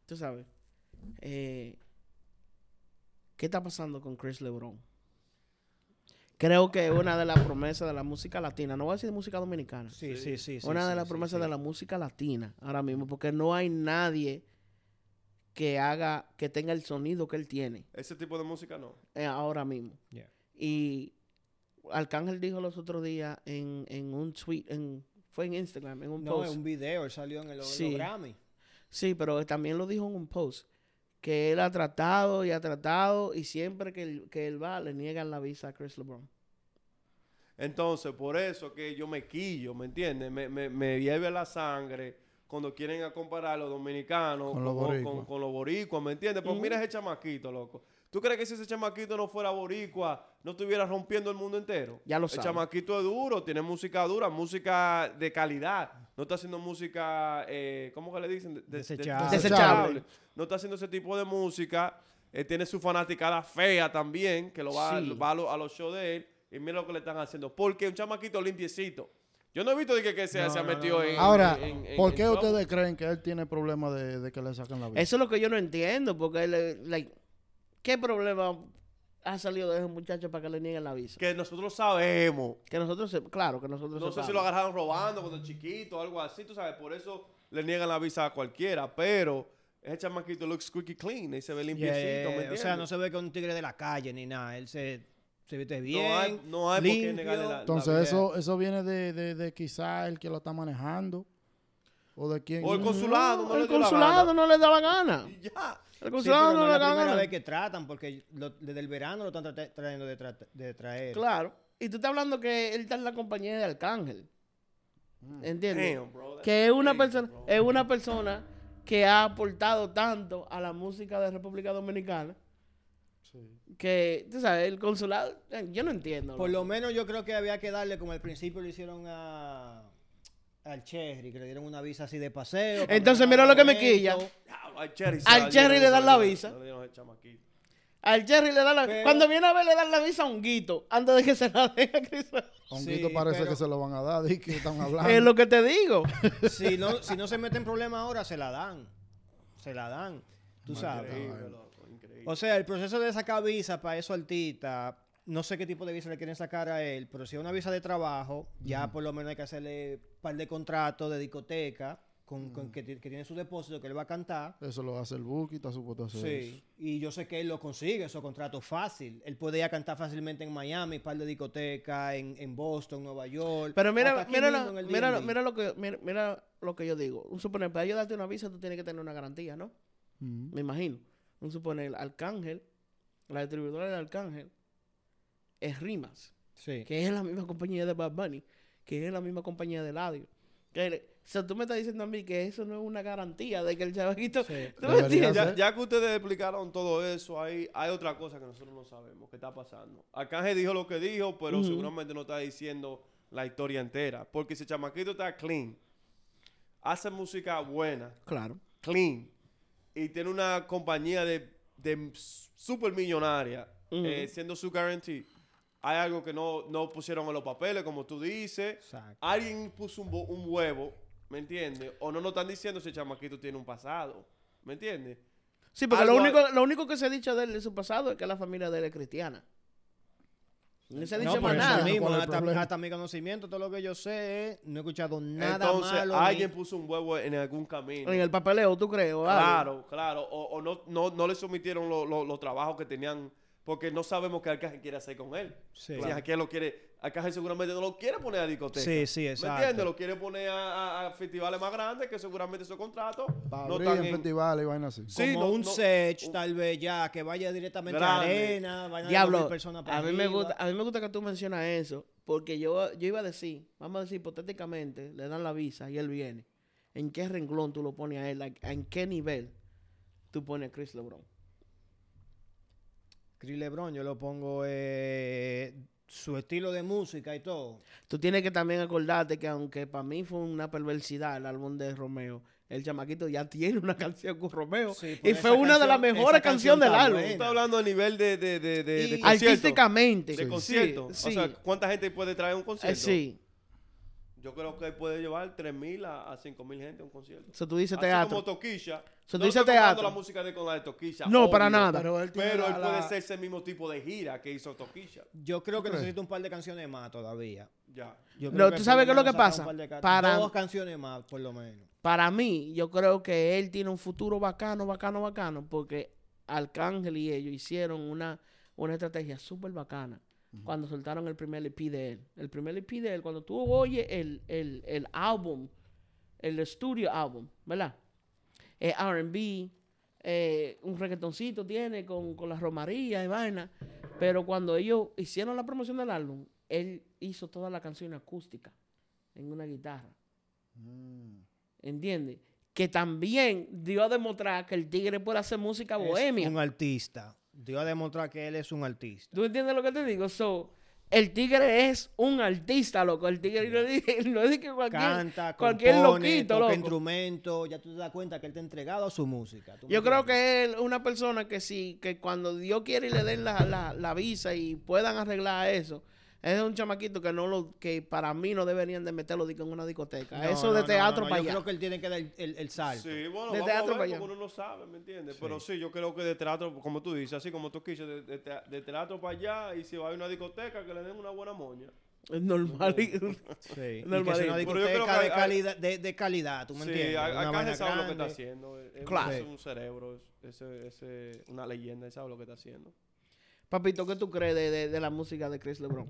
B: tú sabes, eh, ¿qué está pasando con Chris LeBron? Creo que es una de las promesas de la música latina, no voy a decir de música dominicana,
D: Sí, sí, sí. sí,
B: una de las
D: sí,
B: promesas
D: sí.
B: de la música latina ahora mismo, porque no hay nadie que haga, que tenga el sonido que él tiene
E: ese tipo de música no.
B: eh, ahora mismo.
D: Yeah.
B: Y Arcángel dijo los otros días en, en un tweet, en, fue en Instagram, en un
D: No,
B: post.
D: es un video, él salió en el en
B: Sí.
D: Grammy.
B: Sí, pero también lo dijo en un post. Que él ha tratado y ha tratado y siempre que él, que él va le niegan la visa a Chris LeBron.
E: Entonces, por eso que yo me quillo, ¿me entiendes? Me, me, me hierve la sangre cuando quieren a comparar a los dominicanos
C: Con los boricuas.
E: con- con los boricuas, ¿me entiendes? Pues mira ese chamaquito, loco. ¿Tú crees que si ese chamaquito no fuera boricua, no estuviera rompiendo el mundo entero?
B: Ya lo
E: El
B: sabes.
E: chamaquito es duro, tiene música dura, música de calidad. No está haciendo música, eh, ¿cómo que le dicen? De- de-
D: Desechable.
B: Desechable.
E: No está haciendo ese tipo de música. Eh, tiene su fanaticada fea también, que lo va,
B: Sí.
E: va a, lo- a los shows de él. Y mira lo que le están haciendo. Porque un chamaquito limpiecito. Yo no he visto de que, que se,
D: No,
E: se ha metido
D: no, no.
E: en.
C: Ahora,
E: en- en-
C: ¿por qué ustedes creen que él tiene problemas de, de que le saquen la vida?
B: Eso es lo que yo no entiendo, porque él, like, ¿qué problema ha salido de ese muchacho para que le nieguen la visa?
E: Que nosotros sabemos.
B: Que nosotros, se- claro, que nosotros
E: No sé si lo agarraron robando cuando chiquito o algo así, tú sabes. Por eso le niegan la visa a cualquiera. Pero ese chamaquito looks squeaky clean y se ve limpiecito,
D: yeah,
E: ¿me
D: yeah. O
E: entiendes?
D: sea, no se ve que es un tigre de la calle ni nada. Él se, se viste bien.
E: no hay, no hay por qué
D: limpio.
E: negarle la, la
C: Entonces,
E: vida.
C: eso, eso viene de, de, de quizá el que lo está manejando. O de quién.
E: O el consulado, no le
B: el
E: dio la
B: consulado
E: gana.
B: no le da la gana.
E: Y ya.
B: El
D: Sí, pero no
B: no
D: es la primera vez que tratan, porque lo- desde el verano lo están tra- trayendo de, tra- de traer.
B: Claro. Y tú estás hablando que él está en la compañía de Arcángel. ¿Entiendes?
E: Damn, bro, that's
B: que es una persona,
E: bro.
B: es una persona que ha aportado tanto a la música de República Dominicana
C: Sí.
B: que, tú sabes, el consulado, eh, yo no entiendo.
D: Por lo menos yo creo que había que darle, como al principio le hicieron a al Cherry, que le dieron una visa así de paseo.
B: Entonces, mira lo que me quilla.
E: Al Cherry,
B: Al Cherry le dan la visa.
E: al
B: Jerry le da la
D: Pero-
B: Cuando viene a ver, le dan la visa a un guito antes de que se la den a Chris.
C: Honguito
D: Sí,
C: parece
D: pero-
C: que se lo van a dar. ¿De qué están hablando?
B: Es lo que te digo.
D: Si no, si no se mete en problemas ahora, se la dan. Se la dan. Tú sabes.
E: Increíble, loco, increíble.
D: O sea, el proceso de sacar visa para esos artistas, no sé qué tipo de visa le quieren sacar a él, pero si es una visa de trabajo, ya por lo menos hay que hacerle un par de contratos de discoteca con, con que, ti- que tiene su depósito que él va a cantar.
C: Eso lo hace el Buki, está supuesto a hacer
D: Sí, y yo sé que él lo consigue, esos contratos fácil. Él puede ir a cantar fácilmente en Miami, par de discotecas, en, en Boston, Nueva York.
B: Pero mira, mira, mira, lo- mira lo que mira, mira lo que yo digo. Un suponer, para yo darte una visa, tú tienes que tener una garantía, ¿no? Me imagino. Un suponer, Arcángel, la distribuidora de Arcángel, es Rimas,
D: Sí.
B: que es la misma compañía de Bad Bunny, que es la misma compañía de Ladio. Que, o sea, tú me estás diciendo a mí que eso no es una garantía de que el chavajito...
D: Sí.
B: ¿Tú me
C: Debería
B: entiendes?
E: Ya, que ustedes explicaron todo eso, hay, hay otra cosa que nosotros no sabemos, que está pasando. Arcángel dijo lo que dijo, pero seguramente no está diciendo la historia entera. Porque ese chamaquito está clean, hace música buena,
B: Claro.
E: clean, y tiene una compañía de, de super millonaria, eh, siendo su guarantee. Hay algo que no, no pusieron en los papeles, como tú dices.
D: Exacto.
E: Alguien puso un, un huevo, ¿me entiendes? O no nos están diciendo si el chamaquito tiene un pasado, ¿me entiendes?
B: Sí, porque lo único, lo único que se ha dicho de él de su pasado es que la familia de él es cristiana. No se ha dicho
D: No,
B: más nada.
C: mismo.
D: mismo,
C: ¿Cuál es el
D: hasta, mi conocimiento, todo lo que yo sé, es, no he escuchado nada
E: Entonces,
D: malo. ni-
E: alguien puso un huevo en algún camino.
B: En el papeleo, ¿tú crees?
E: Claro, claro. O, o no, no, no le sometieron lo- lo- los trabajos que tenían, porque no sabemos qué Arcángel quiere hacer con él.
D: Sí.
E: Si Arcángel lo quiere, Arcángel seguramente no lo quiere poner a discoteca.
D: Sí, sí,
E: ¿Me
D: exacto.
E: entiendes? Lo quiere poner a, a- a festivales más grandes, que seguramente esos contratos
C: Para
E: no
C: abrir
E: están
C: en festivales y vainas así.
E: Sí,
D: como
E: no-
D: un
E: no-
D: sech,
E: un-
D: tal vez ya, que vaya directamente
E: Grande.
D: a arena, vayan a
B: Diablo,
D: dos personas para
B: a mí, me gusta, a mí me gusta que tú mencionas eso, porque yo, yo iba a decir, vamos a decir hipotéticamente, le dan la visa y él viene. ¿En qué renglón tú lo pones a él? Like, ¿En qué nivel tú pones a Chris LeBron?
D: Chris LeBron, yo lo pongo eh, su estilo de música y todo.
B: Tú tienes que también acordarte que aunque para mí fue una perversidad el álbum de Romeo, el chamaquito ya tiene una canción con Romeo.
D: Sí, pues
B: y fue una de las mejores canciones del
D: está
B: álbum.
E: Estás hablando a nivel de, de, de, de, de
B: Y
E: concierto.
B: artísticamente.
E: De concierto.
B: Sí,
E: O sea, ¿cuánta gente puede traer un
B: Eh,
E: concierto?
B: sí.
E: Yo creo que él puede llevar 3.000 a, a 5.000 gente a un concierto.
B: So, tú dices
E: Así
B: teatro.
E: como Toquilla.
B: So, tú
E: no
B: dices teatro.
E: la música de con la de Toquilla.
B: No,
E: obvio,
B: para nada.
C: Pero él la-
E: puede ser ese mismo tipo de gira que hizo Toquilla.
D: Yo creo que
C: crees?
D: necesita un par de canciones más todavía.
E: Ya.
D: Yo
B: No,
D: creo
B: ¿tú
D: que
B: sabes qué es lo que pasa?
D: un par de ca-
B: Para-
D: Dos canciones más, por lo menos.
B: Para mí, yo creo que él tiene un futuro bacano, bacano, bacano, porque Arcángel y ellos hicieron una, una estrategia súper bacana cuando soltaron el primer EP de él. El primer EP de él, cuando tú oyes el, el, el álbum, el estudio álbum, ¿verdad? Eh, R&B, eh, un reggaetoncito tiene con, con la romaría y vaina, pero cuando ellos hicieron la promoción del álbum, él hizo toda la canción acústica en una guitarra.
C: Mm.
B: ¿Entiendes? Que también dio a demostrar que el tigre puede hacer música
D: Es
B: bohemia.
D: un artista. Dio a demostrar que él es un artista.
B: ¿Tú entiendes lo que te digo? So, el tigre es un artista, loco. El tigre no es no es que cualquier,
D: Canta,
B: cualquier
D: compone,
B: loquito,
D: toca
B: loco.
D: instrumento. Ya tú te das cuenta que él te ha entregado a su música. ¿Tú me
B: Yo creo que él es una persona que sí, que cuando Dios quiere y le den la, la, la visa y puedan arreglar eso, es un chamaquito que no lo, que para mí no deberían de meterlo en una discoteca.
D: No,
B: eso
D: no,
B: de
D: no,
B: teatro
D: no, no.
B: para
D: Yo
B: allá.
D: creo que él tiene que dar el, el- el salto.
E: Sí, bueno,
B: De
E: vamos
B: teatro
E: a
B: para
E: ver
B: allá.
E: porque uno no sabe, ¿me entiendes? Pero sí, yo creo que de teatro, como tú dices, así como tú quises, de, de de teatro para allá y si va a una discoteca que le den una buena moña.
B: Es normal.
D: Sí. Que sea una
B: Normalito.
E: Pero yo creo
D: discoteca
E: que
D: de calidad, de, de calidad, ¿tú me
E: Sí,
D: entiendes? Una
E: acá se sabe lo que está haciendo. Es, es
B: Claro.
E: un- es un cerebro, es, ese, ese, una leyenda, él sabe lo que está haciendo.
B: Papito, ¿qué tú crees de, de- de la música de Chris LeBron?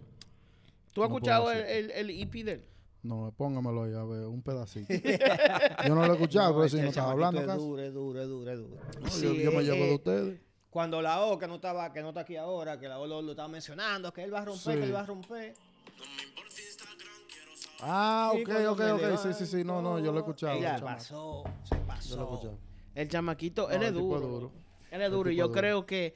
B: ¿Tú has
C: No
B: escuchado el, el, el EP de él?
C: No, póngamelo ahí a ver, un pedacito. yo no lo he escuchado, pero si no
D: chamaquito
C: hablando
D: es
C: casi.
D: duro, es duro, es duro, es duro.
C: No, yo,
B: Sí,
C: yo me
B: eh,
C: llevo de
B: eh,
C: ustedes.
D: Cuando la O, que no estaba, que no está aquí ahora, que la O lo, lo estaba mencionando, que él va a romper,
C: Sí.
D: que él va a romper.
C: Ah,
D: Sí,
C: ok, ok, ok. Sí, sí, sí. No, no, yo lo he escuchado. Chama.
D: pasó, se pasó.
C: Yo lo he escuchado.
B: El chamaquito,
C: No,
B: él es duro.
C: duro.
B: Él es duro. Y yo creo que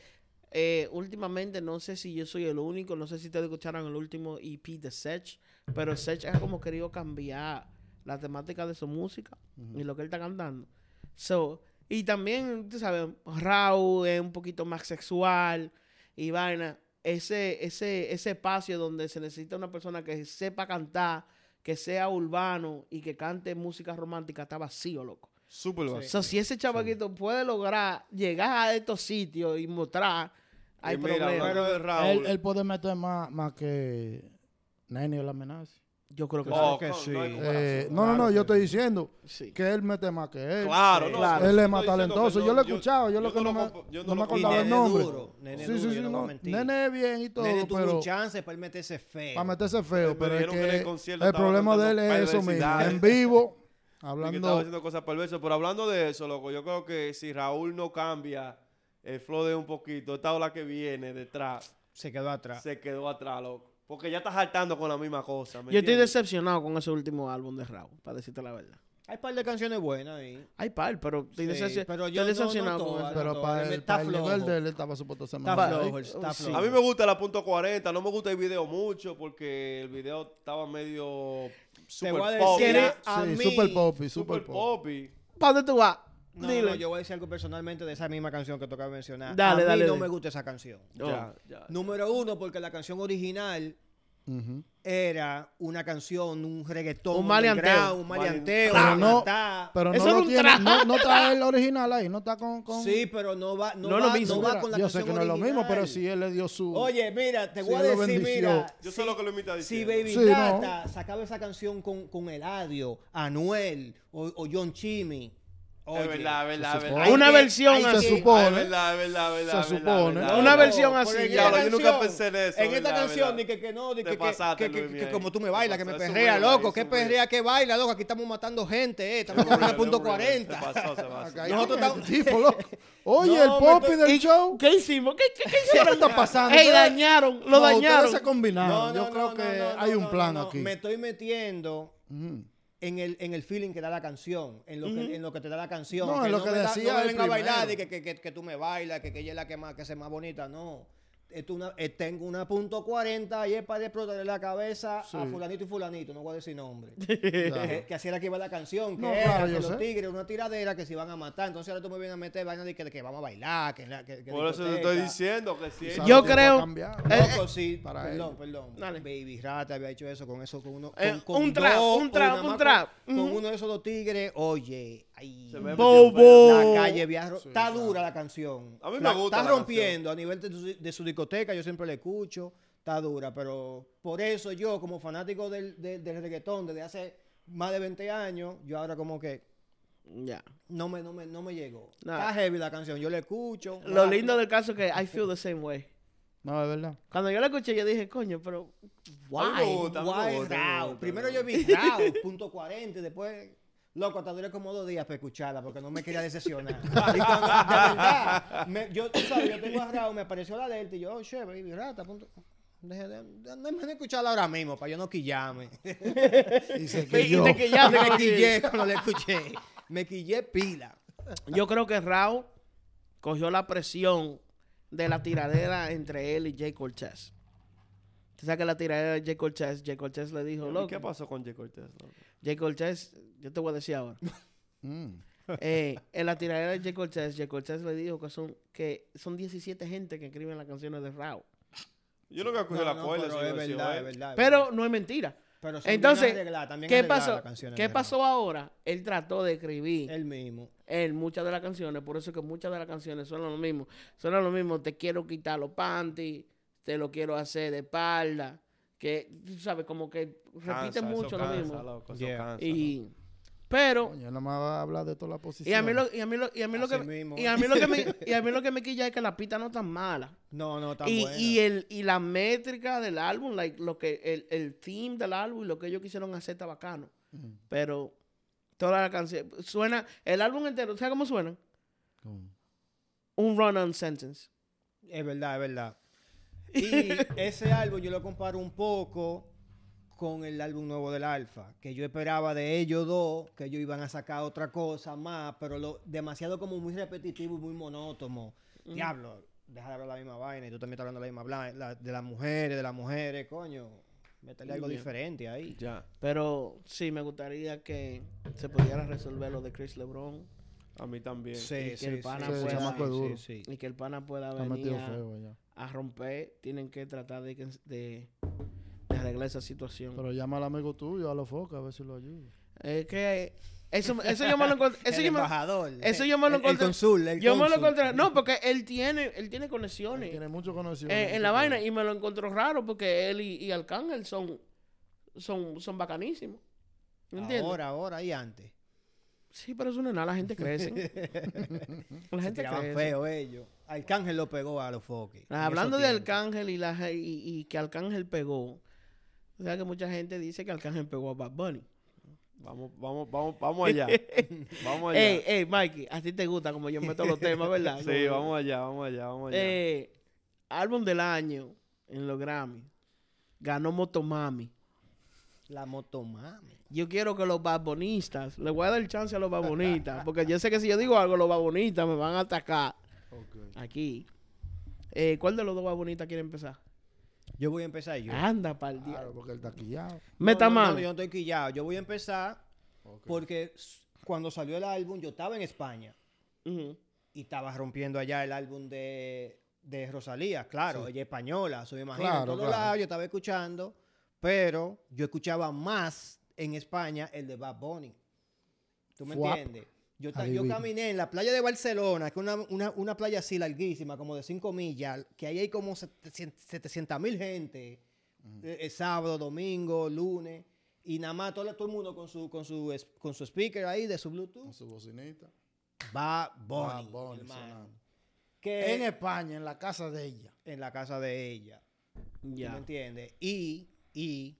B: eh, últimamente, no sé si yo soy el único, no sé si ustedes escucharon el último EP de Sech, pero Sech ha como querido cambiar la temática de su música y lo que él está cantando. So, y también, tú sabes, Raúl es un poquito más sexual y vaina. Ese, ese, ese espacio donde se necesita una persona que sepa cantar, que sea urbano y que cante música romántica está vacío, loco.
E: Súper
D: Sí.
B: So, si ese chavaquito puede lograr llegar a estos sitios y mostrar, hay
C: Él,
E: Raúl.
C: él puede meter más, más que Nene o la amenaza.
B: Yo creo que
E: Oh,
D: que
E: no,
D: sí.
E: no
C: Eh, no, no, no, yo estoy diciendo
B: sí.
C: que él mete más que él.
E: Claro, no,
B: Claro.
E: pero
C: Él es más talentoso. Yo lo he escuchado, yo, lo que no,
E: lo
C: me,
E: yo
C: no me acordaba
D: Y
C: el
D: Nene
C: nombre.
D: duro, Nene
C: sí,
D: duro,
C: sí,
D: no.
C: Nene es bien y todo,
D: Nene tuvo
C: pero
D: un chance para él meterse feo.
C: para meterse feo.
E: Me
C: Pero es
E: dijeron que el
C: el problema de él es eso mismo. En vivo,
E: Y que estaba
C: hablando.
E: haciendo cosas perversas. Pero hablando de eso, loco, yo creo que si Raúl no cambia el flow de un poquito, esta ola que viene detrás,
D: Se quedó atrás.
E: se quedó atrás, loco. Porque ya está saltando con la misma cosa. ¿me
B: Yo estoy decepcionado con ese último álbum de Raúl, para decirte la verdad.
D: Hay un par de canciones buenas ahí.
B: Hay par, pero estoy,
D: Sí,
B: decepcion-
D: pero
B: estoy
D: yo no- no
B: decepcionado con eso.
C: pero para el,
D: está
C: para el nivel
D: flojo.
C: de él, estaba supuesto ser
D: Está
C: más.
D: flojo,
C: ahí.
D: está
B: Sí.
D: flojo.
E: A mí me gusta la punto 40, no me gusta el video mucho porque el video estaba medio super
D: voy a
E: pop.
D: decir
B: ¿Quieres-
D: a
C: Sí, super poppy,
E: super
C: super pop.
E: poppy.
B: ¿Para dónde tú vas?
D: No,
B: Dile.
D: no, yo voy a decir algo personalmente de esa misma canción que tocaba mencionar.
B: Dale,
D: a mí
B: dale,
D: no
B: dale.
D: me gusta esa canción.
E: Ya, ya.
D: Número uno, porque la canción original
C: Ujú.
D: era una canción, un reggaetón,
B: Un maleanteo.
D: underground, un maleanteo,
C: Pero no-. Pero
B: Eso
C: no
B: era
C: lo
B: un
C: tiene, no, no está el original ahí, no está con... con
D: Sí, pero no va, no
B: No es lo
D: va,
B: mismo.
D: no va con la
C: yo sé
D: canción
C: que no es lo mismo,
D: original.
C: pero si él le dio su...
D: Oye, mira, te
C: Sí,
D: voy a
C: lo
D: decir,
C: bendició.
D: mira,
E: Yo
D: si-
E: sé lo que lo imita
D: Si
E: diciendo.
D: Baby
C: Sí, no.
D: Tata sacaba esa canción con, con Eladio, Anuel o, o John Chimmy. Oye,
E: es verdad, es verdad,
C: se.
B: Una versión
C: se
B: así.
D: que-
C: supone.
E: Es verdad, es verdad, es verdad.
C: Se supone.
B: Una versión así,
E: yo nunca
D: canción-
E: pensé en eso,
D: En esta
E: verdad,
D: canción, ni que, que no, ni que, que,
E: pasaste,
D: que, como tú me bailas, que me perrea, loco, que perrea, que baila, loco, aquí estamos matando gente, eh, estamos con el punto
E: Se
D: 40.
E: pasó, se pasó.
C: Acá hay
D: Nosotros estamos-
C: tipo, loco. Oye, el popi del
B: ¿Y
C: show.
B: ¿Qué hicimos? ¿Qué, qué, qué
C: está pasando?
B: Ey, dañaron, lo dañaron.
C: Se combinaron.
D: No,
C: Yo
D: no,
C: creo
D: no,
C: que hay un plan aquí.
D: Me estoy metiendo
C: Ujú.
D: En el, en el feeling que da la canción, en lo, que, en lo que te da la canción.
C: No, en lo que
D: me da-
C: decía
D: no me venga a bailar y que, que, que, que tú me bailas, que, que ella es la que, más, que sea más bonita, no. Esto una, eh, tengo una punto 40 y es para explotarle la cabeza a
C: Sí.
D: fulanito y fulanito, no voy a decir nombre.
C: Claro.
D: que, que así era que iba la canción, que
C: No,
D: era
C: claro,
D: que
C: yo
D: los
C: sé.
D: tigres, una tiradera que se iban a matar. Entonces ahora tú me vienes a meter vaina de que, que vamos a bailar, que, la- que, que
E: Por eso te estoy diciendo que si ellos-
B: Yo creo-
C: cambiado.
B: Eh,
D: Loco, sí,
C: para
D: perdón,
C: ellos.
D: perdón.
B: Dale.
D: Baby Rata había hecho eso con eso, con uno.
B: Eh,
D: con, con
B: un trap,
D: dos,
B: un trap, un trap.
D: Con, uno de esos dos tigres, oye, ay,
E: Se
B: Bobo.
D: la calle vieja.
C: Sí,
D: está
C: claro.
D: dura la canción.
E: A mí me
D: La-
E: gusta
D: Está
E: la
D: rompiendo a nivel de su, de su discoteca, yo siempre la escucho. Está dura, pero por eso yo, como fanático del, del, del reggaetón desde hace más de 20 años, yo ahora como que
B: Ya.
D: no me, no me, no me llegó.
B: Nah.
D: Está heavy la canción, yo la escucho.
B: Lo
D: la-
B: lindo del caso es que I feel the same way.
C: No, es verdad.
B: Cuando yo la escuché, yo dije, coño, pero. Why?
E: gusta,
D: Rao. Primero
E: me
D: yo vi Rao, punto 40, y después, loco, hasta duré como dos días para escucharla porque no me quería decepcionar. y cuando, de verdad, me- yo, tú sabes, yo tengo a Rao, me apareció la delta y yo, oh, shit, baby, Rata, punto. Deje de, de, de- de escucharla ahora mismo para yo no quillarme.
C: Y se
B: Y te quillaste
D: me quillé cuando la escuché. Me quillé pila.
B: Yo creo que Rao cogió la presión de la tiradera entre él y Jay Cortez. Tú sabes que la tiradera de Jay Cortez, Jay Cortez le dijo,
E: ¿Y
B: loco.
E: ¿Qué pasó con Jay Cortez? loco?
B: Jay Cortez, yo te voy a decir ahora.
C: Mm.
B: Eh, en la tiradera de Jay Cortez, Jay Cortez le dijo que son, que son 17 gente que escriben las canciones de Rao.
E: Yo no voy a coger
D: No,
E: la
D: no,
E: cuerda.
D: pero es verdad,
E: "Oye,
D: es verdad.
B: Pero
D: verdad.
B: no es mentira.
D: Pero
B: Entonces, ¿qué pasó? ¿Qué pasó ahora? Él trató de escribir
D: Él mismo.
B: en muchas de las canciones, por eso es que muchas de las canciones son lo mismo. Son lo mismo, te quiero quitar los panties, te lo quiero hacer de espalda, que tú sabes, como que repite mucho lo
E: cansa,
B: mismo.
E: loco,
D: Yeah.
E: cansa,
B: Y pero
C: Coño, nada más va a hablar de toda la posición.
B: y a mí lo y a mí lo y a mí lo que
D: mismo.
B: y a mí lo que me y a mí lo que me quilla es que la pista no tan mala.
D: No, no, tan
B: Y,
D: buena.
B: y el y la métrica del álbum, like, lo que el, el theme del álbum y lo que ellos quisieron hacer está bacano.
C: Mm.
B: Pero toda la canción suena el álbum entero, ¿sabes cómo suena?
C: ¿Cómo?
B: Un run-on sentence.
D: Es verdad, es verdad. Y ese álbum yo lo comparo un poco con el álbum nuevo del Alfa, que yo esperaba de ellos dos, que ellos iban a sacar otra cosa más, pero lo demasiado como muy repetitivo y muy monótono. Diablo, deja de hablar la misma vaina y tú también estás hablando la misma vaina, la- de las mujeres, de las mujeres, coño. Métele algo
B: Yeah.
D: diferente ahí.
E: Ya.
B: Pero sí, me gustaría que se pudiera resolver lo de Chris LeBron
E: A mí también.
D: Sí,
B: que
D: sí,
B: el pana
D: sí,
C: pueda-
D: sí, sí, sí.
B: y que el pana pueda venir
C: feo ya.
B: A romper. Tienen que tratar de, que- de, de arreglar esa situación.
C: Pero llama al amigo tuyo, a los focas, a ver si lo ayuda.
B: es que eso, eso yo me lo encontré. Eso
D: el
B: yo me,
D: embajador.
B: eso yo me lo
D: el-
B: encontré-
D: El consul, el
B: yo me lo encontré. No, porque él tiene, él tiene conexiones
C: Tiene mucho conocido.
B: eh, en la vaina y me lo encontró raro porque él y, y Arcángel son, son, son bacanísimos. ¿Me entiendes?
D: Ahora, ahora y antes.
B: Sí, pero eso no es nada, la gente crece. la
D: Se
B: gente
D: tiraban
B: crece.
D: feo ellos. Arcángel lo pegó a los foques.
B: Hablando de Arcángel y, la, y, y que Arcángel pegó, o sea que mucha gente dice que Arcángel pegó a Bad Bunny.
E: Vamos, vamos, vamos, vamos allá. vamos allá.
B: Ey, ey, Mikey, a ti te gusta como yo meto los temas, ¿verdad?
E: sí,
B: Como-
E: vamos allá, vamos allá, vamos allá.
B: Eh, álbum del año en los Grammy. Ganó Motomami.
D: La motomami.
B: Yo quiero que los babonistas, le voy a dar chance a los babonistas, porque yo sé que si yo digo algo, los babonistas me van a atacar
C: Ok.
B: aquí. Eh, ¿Cuál de los dos babonistas quiere empezar?
D: Yo voy a empezar yo.
B: Anda, pa'l
C: Claro,
B: diablo.
C: porque él está quillado.
B: Meta
D: no, no,
B: mano.
D: no, yo no estoy quillado. Yo voy a empezar porque cuando salió el álbum yo estaba en España y estaba rompiendo allá el álbum de, de Rosalía. Claro,
C: Sí.
D: ella es española, me imagino.
C: Claro,
D: en todos
C: claro.
D: lados yo estaba escuchando, pero yo escuchaba más en España el de Bad Bunny. ¿Tú me
C: Fuap.
D: entiendes? Yo, ta- caminé en la playa de Barcelona, que es una, una, una playa así larguísima, como de 5 millas, que ahí hay como 700 mil gente, eh, eh, sábado, domingo, lunes, y nada más todo, todo el mundo con su, con, su, con su speaker ahí de su
C: Con
D: Bluetooth.
C: su bocinita.
D: Va
C: sonando.
D: Que
C: En España, en la casa de ella.
D: en la casa de ella. ¿tú ¿Me
B: Ya.
D: entiendes? Y, y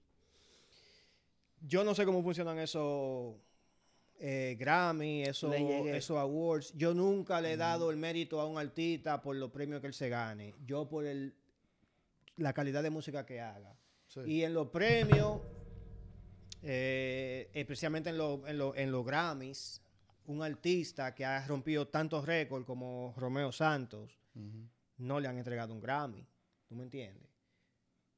D: yo no sé cómo funcionan esos eh, Grammy, esos, esos awards. Yo nunca le he dado el mérito a un artista por los premios que él se gane. Yo por el, la calidad de música que haga.
C: Sí.
D: Y en los premios, eh, especialmente en, los- en, los- en los Grammys, un artista que ha rompido tantos récords como Romeo Santos, no le han entregado un Grammy. ¿Tú me entiendes?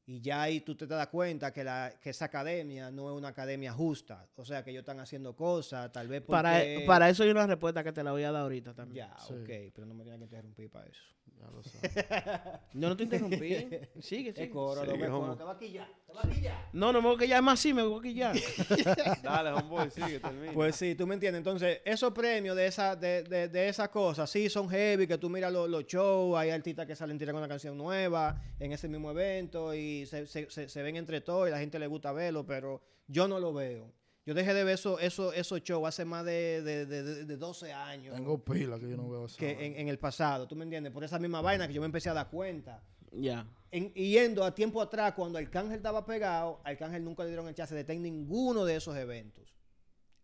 D: Y ya ahí tú te das cuenta que, la, que esa academia no es una academia justa. O sea, que ellos están haciendo cosas, tal vez porque...
B: Para, para eso hay una respuesta que te la voy a dar ahorita también.
D: Ya,
C: Sí.
D: ok, pero no me tienes que interrumpir para eso.
C: Ya lo sabes.
B: Yo no te interrumpí. Sigue,
D: Es
B: sigue.
D: coro,
E: Sí,
D: no me
E: homo.
D: coro, te va a quillar, te va a quillar.
B: No, no me voy a quillar más así, me voy a quillar.
E: Dale, homeboy, sigue, termina.
D: Pues sí, tú me entiendes. Entonces, esos premios de esa, de, de, de esas cosas, sí, son heavy, que tú miras los, los shows, hay artistas que salen tirando una canción nueva en ese mismo evento y se, se, se, se ven entre todos y la gente le gusta verlo, pero yo no lo veo. Yo dejé de ver eso, eso, esos shows hace más de, de, de, de- de 12 años
C: Tengo pila que yo no veo
D: que en, en el pasado, ¿tú me entiendes? Por esa misma vaina que yo me empecé a dar cuenta.
B: ya.
D: Yendo a tiempo atrás, cuando Arcángel estaba pegado, Arcángel nunca le dieron el chance de estar en ninguno de esos eventos.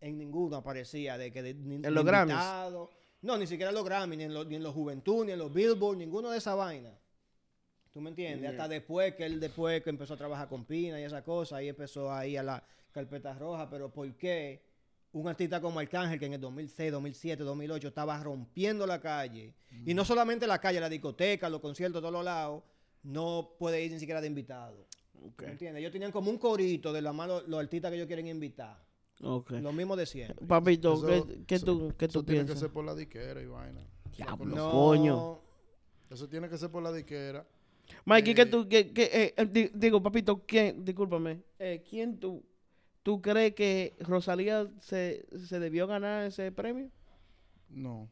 D: En ninguno aparecía de que de, ni,
B: ¿En los Grammys?
D: invitado. No, ni siquiera en los Grammy, ni en los, ni en los Juventud, ni en los Billboard, ninguno de esa vaina. ¿Tú me entiendes? Hasta después que él después que empezó a trabajar con Pina y esa cosa, ahí empezó ahí a la carpeta roja, pero ¿por qué un artista como Arcángel que en el 2006, 2007, 2008 estaba rompiendo la calle, y no solamente la calle, la discoteca, los conciertos, todos los lados, no puede ir ni siquiera de invitado?
B: Ok.
D: ¿Me entiendes? Ellos tenían como un corito de los malos, los artistas que ellos quieren invitar.
B: Ok.
D: Lo mismo de siempre.
B: Papito,
C: Eso-
B: ¿qué, qué
C: eso-
B: tú, qué
C: eso
B: tú
C: tiene que
B: piensas?
C: ser por la diquera y vaina.
B: Diablo. No. coño.
C: Eso tiene que ser por la diquera.
B: Mikey, ¿qué
C: Eh,
B: tú, qué, qué, eh, eh, di- digo, papito, ¿quién, discúlpame, eh, ¿quién tú, tú crees que Rosalía se, se debió ganar ese premio?
C: No.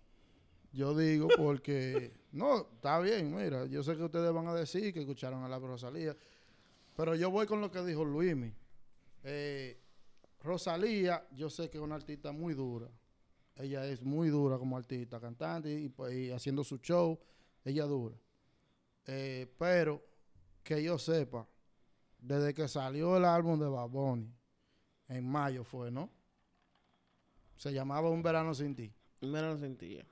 C: Yo digo porque. no, está bien, mira. Yo sé que ustedes van a decir que escucharon a la Rosalía. Pero yo voy con lo que dijo Luismi. Eh, Rosalía, yo sé que es una artista muy dura. Ella es muy dura como artista, cantante y, pues, haciendo su show. Ella dura. Eh, pero que yo sepa, desde que salió el álbum de Bad Bunny, en mayo fue, ¿no? Se llamaba Un Verano Sin Ti.
B: Me lo sentía.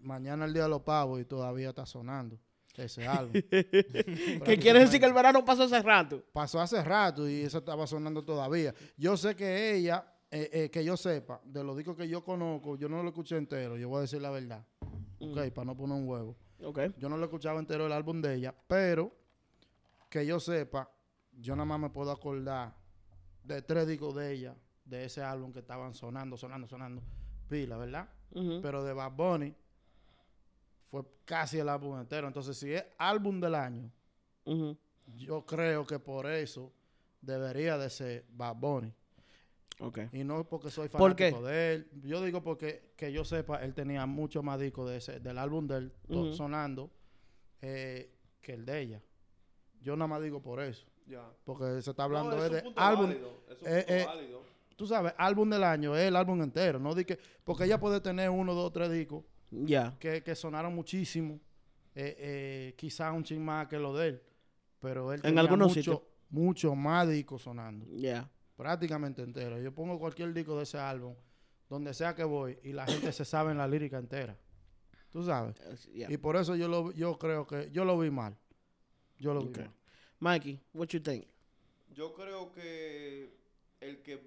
C: Mañana el Día de los Pavos y todavía está sonando ese álbum.
B: ¿Qué quiere decir que el verano pasó hace rato?
C: Pasó hace rato y eso estaba sonando todavía. Yo sé que ella, eh, eh, que yo sepa, de los discos que yo conozco, yo no lo escuché entero, yo voy a decir la verdad. Ok, para no poner un huevo.
B: Ok.
C: Yo no lo escuchaba entero el álbum de ella, pero que yo sepa, yo nada más me puedo acordar de tres discos de ella, de ese álbum que estaban sonando, sonando, sonando, pila, ¿verdad? Pero de Bad Bunny fue casi el álbum entero. Entonces, si es álbum del año, yo creo que por eso debería de ser Bad Bunny.
B: Ok.
C: Y no porque soy
B: ¿Por
C: fanático
B: qué?
C: de él. Yo digo porque, que yo sepa, él tenía mucho más discos de ese, del álbum de él sonando eh, que el de ella. Yo nada más digo por eso.
E: Ya.
C: Porque se está hablando
E: No,
C: es de
E: punto
C: álbum.
E: válido, es un
C: eh,
E: punto
C: eh,
E: válido.
C: Tú sabes, álbum del año es el álbum entero. No di que, porque ella puede tener uno, dos, tres discos
B: Ya.
C: que, que sonaron muchísimo. Eh, eh, quizá un chin más que lo de él. Pero él
B: En
C: tenía
B: algunos
C: mucho,
B: sitios.
C: mucho más discos sonando.
B: Ya.
C: Prácticamente entero. Yo pongo cualquier disco de ese álbum, donde sea que voy, y la gente se sabe en la lírica entera. Tú sabes. Y por eso yo lo yo creo que yo lo vi mal. Yo lo vi mal.
B: Mikey, what you think?
E: Yo creo que el que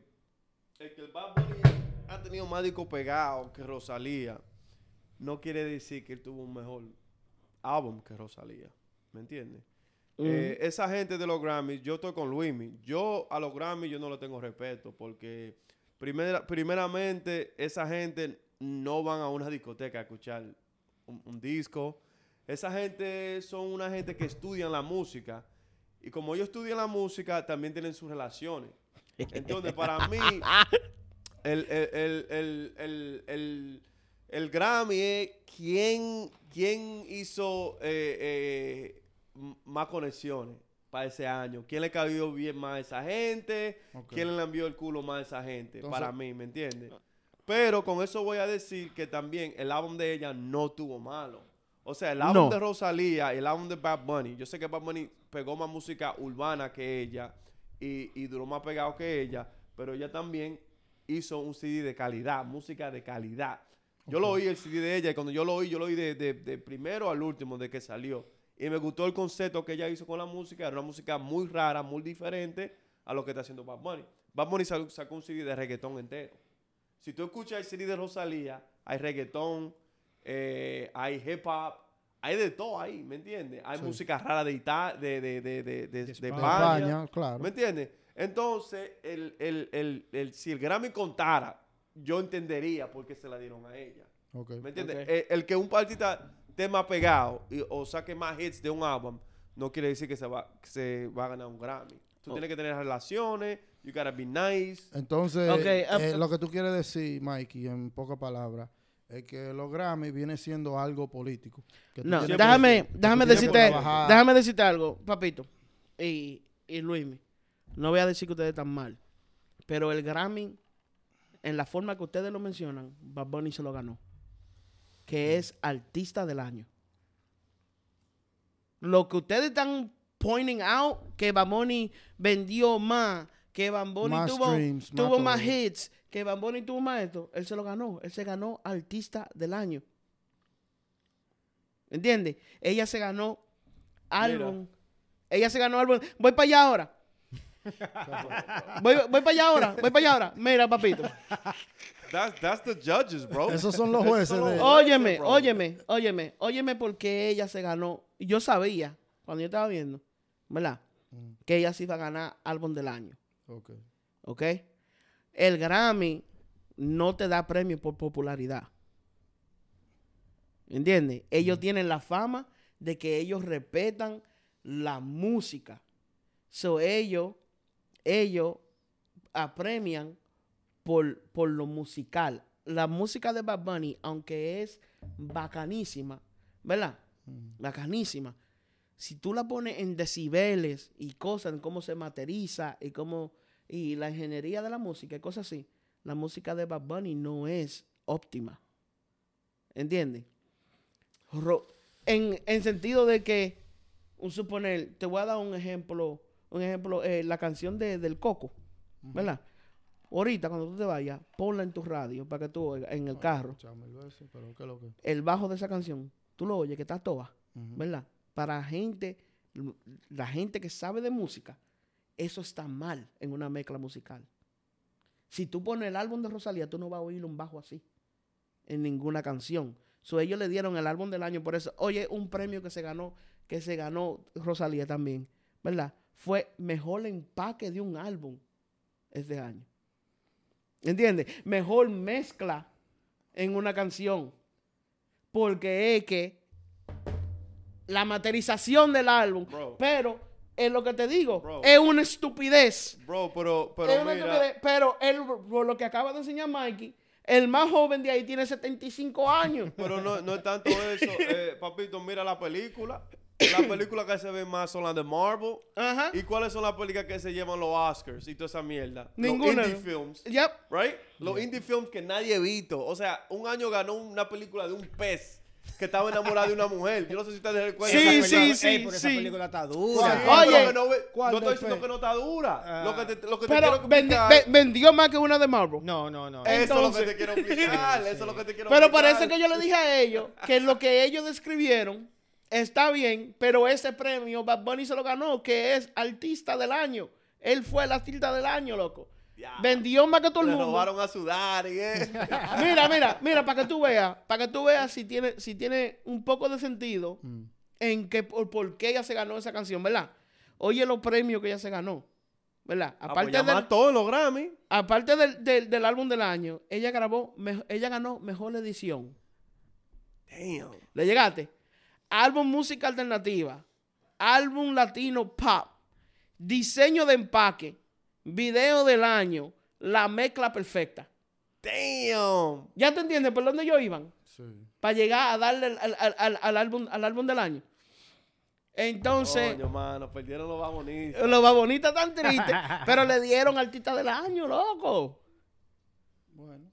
E: el que el Bad Bunny ha tenido más discos pegados que Rosalía no quiere decir que él tuvo un mejor álbum que Rosalía. ¿Me entiendes? Eh, esa gente de los Grammys, yo estoy con Luismi. Yo a los Grammys yo no le tengo respeto porque primera, primeramente esa gente no van a una discoteca a escuchar un, un disco. Esa gente son una gente que estudian la música y como ellos estudian la música también tienen sus relaciones. Entonces para mí el, el, el, el, el, el- el Grammy es quién, quién hizo eh, eh, más conexiones para ese año. ¿Quién le cayó bien más a esa gente? ¿Quién le envió el culo más a esa gente?
C: Entonces-
E: para mí, ¿me entiendes? Pero con eso voy a decir que también el álbum de ella no tuvo malo. O sea, el álbum
B: No.
E: de Rosalía y el álbum de Bad Bunny. Yo sé que Bad Bunny pegó más música urbana que ella y, y duró más pegado que ella, pero ella también hizo un CD de calidad, música de calidad. Yo lo oí el CD de ella y cuando yo lo oí, yo lo oí de, de- de primero al último de que salió. Y me gustó el concepto que ella hizo con la música. Era una música muy rara, muy diferente a lo que está haciendo Bad Bunny. Bad Bunny sacó un CD de reggaetón entero. Si tú escuchas el CD de Rosalía, hay reggaetón, eh, hay hip hop, hay de todo ahí, ¿me entiendes? Hay
C: Sí.
E: música rara de Italia, de, de, de, de, de- de
D: España.
E: España.
C: España, claro.
E: ¿Me entiendes? Entonces, el, el, el, el- si el Grammy contara, yo entendería por qué se la dieron a ella.
C: Ok.
E: ¿Me entiendes? El, el que un artista esté más pegado y- o saque más hits de un álbum, no quiere decir que se va, que se va a ganar un Grammy. Tú
B: Oh.
E: tienes que tener relaciones, you gotta be nice.
C: Entonces,
B: Ok,
C: eh, lo que tú quieres decir, Mikey, en pocas palabras, es que los Grammy viene siendo algo político. Que
B: No, déjame, déjame decirte, déjame decirte algo, papito. Y, y Luismi, no voy a decir que ustedes están mal, pero el Grammy, en la forma que ustedes lo mencionan, Bad Bunny se lo ganó. Que es artista del año. Lo que ustedes están pointing out, que Bad Bunny vendió más, que Bad Bunny
C: Más
B: tuvo,
C: streams,
B: tuvo más hits, que Bad Bunny tuvo más esto, él se lo ganó. Él se ganó artista del año. ¿Entiendes? Ella se ganó álbum. Ella se ganó álbum. Voy para allá ahora. voy, voy para allá ahora. Voy para allá ahora. Mira, papito.
E: That's, that's the judges, bro.
C: Esos son los jueces de-
B: Óyeme, óyeme, óyeme, óyeme porque ella se ganó. Y Yo sabía, cuando yo estaba viendo, ¿verdad?
C: Mm.
B: Que ella se iba a ganar álbum del año.
C: Ok.
B: ¿Ok? El Grammy no te da premio por popularidad. ¿Entiendes? Ellos tienen la fama de que ellos respetan la música. So ellos, ellos apremian por, por lo musical. La música de Bad Bunny, aunque es bacanísima, ¿verdad? Bacanísima. Si tú la pones en decibeles y cosas, en cómo se materializa y cómo y la ingeniería de la música y cosas así, la música de Bad Bunny no es óptima. ¿Entiendes? En, en sentido de que, un suponer, te voy a dar un ejemplo, un ejemplo, eh, la canción de, del Coco, ¿verdad? Ahorita cuando tú te vayas, ponla en tu radio para que tú oigas, en el carro, el bajo de esa canción, tú lo oyes que está toda. ¿verdad? Para gente, la gente que sabe de música, eso está mal en una mezcla musical. Si tú pones el álbum de Rosalía, tú no vas a oír un bajo así en ninguna canción. So, ellos le dieron el álbum del año por eso. Oye, un premio que se ganó, que se ganó Rosalía también, ¿verdad? Fue mejor empaque de un álbum este año. ¿Entiendes? Mejor mezcla en una canción. Porque es que la materialización del álbum,
E: Bro.
B: pero es lo que te digo,
E: Bro.
B: es una estupidez.
E: Bro, pero, pero
B: Es una
E: mira,
B: estupidez, pero él, por lo que acaba de enseñar Mikey, el más joven de ahí tiene 75 años.
E: pero no, no es tanto eso. Eh, papito, mira la película. Las películas que se ven más son las de Marvel.
B: Ajá.
E: ¿Y cuáles son las películas que se llevan los Oscars y toda esa mierda?
B: Ninguna.
E: Los indie films.
B: Yep.
E: Right? Los indie films que nadie ha visto. O sea, un año ganó una película de un pez que estaba enamorado de una mujer. Yo no sé si ustedes recuerdan.
B: Sí,
E: esa
B: sí,
E: película.
B: sí,
D: Ey, pero esa
B: sí.
D: película está
E: Sí,
D: dura.
B: Oye.
E: no, ve-
C: ¿cuál
E: no estoy diciendo que no está dura.
D: Ah.
E: lo que te, lo que te
B: Pero
E: quiero
B: vendi- ve- vendió más que una de Marvel.
D: No, no, no.
E: eso es lo que te quiero explicar. Eso es lo que te quiero
B: Pero
E: explicar.
B: parece que yo le dije a ellos que lo que ellos describieron está bien, pero ese premio Bad Bunny se lo ganó, que es artista del año. Él fue el artista del año, loco.
E: Ya.
B: Vendió más que todo el
E: Le
B: mundo.
E: robaron a sudar y eso.
B: Mira, mira, mira, para que tú veas, para que tú veas si tiene, si tiene un poco de sentido
C: Mm.
B: en que por, por qué ella se ganó esa canción, ¿verdad? Oye los premios que ella se ganó, ¿verdad?
E: Ah, pues
B: Aparte, del,
E: todos los Grammy.
B: aparte del, del- del álbum del año, ella grabó, ella ganó mejor edición.
E: Damn.
B: ¿Le llegaste? Álbum música alternativa, álbum latino pop, diseño de empaque, video del año, la mezcla perfecta.
E: Damn.
B: ¿Ya te entiendes por dónde yo iban?
C: Sí.
B: para llegar a darle al, al- al- al- álbum, al álbum del año. Entonces,
E: Coño, mano, perdieron los más bonitos.
B: los babonitas tan tristes, pero le dieron artista del año, loco.
C: Bueno.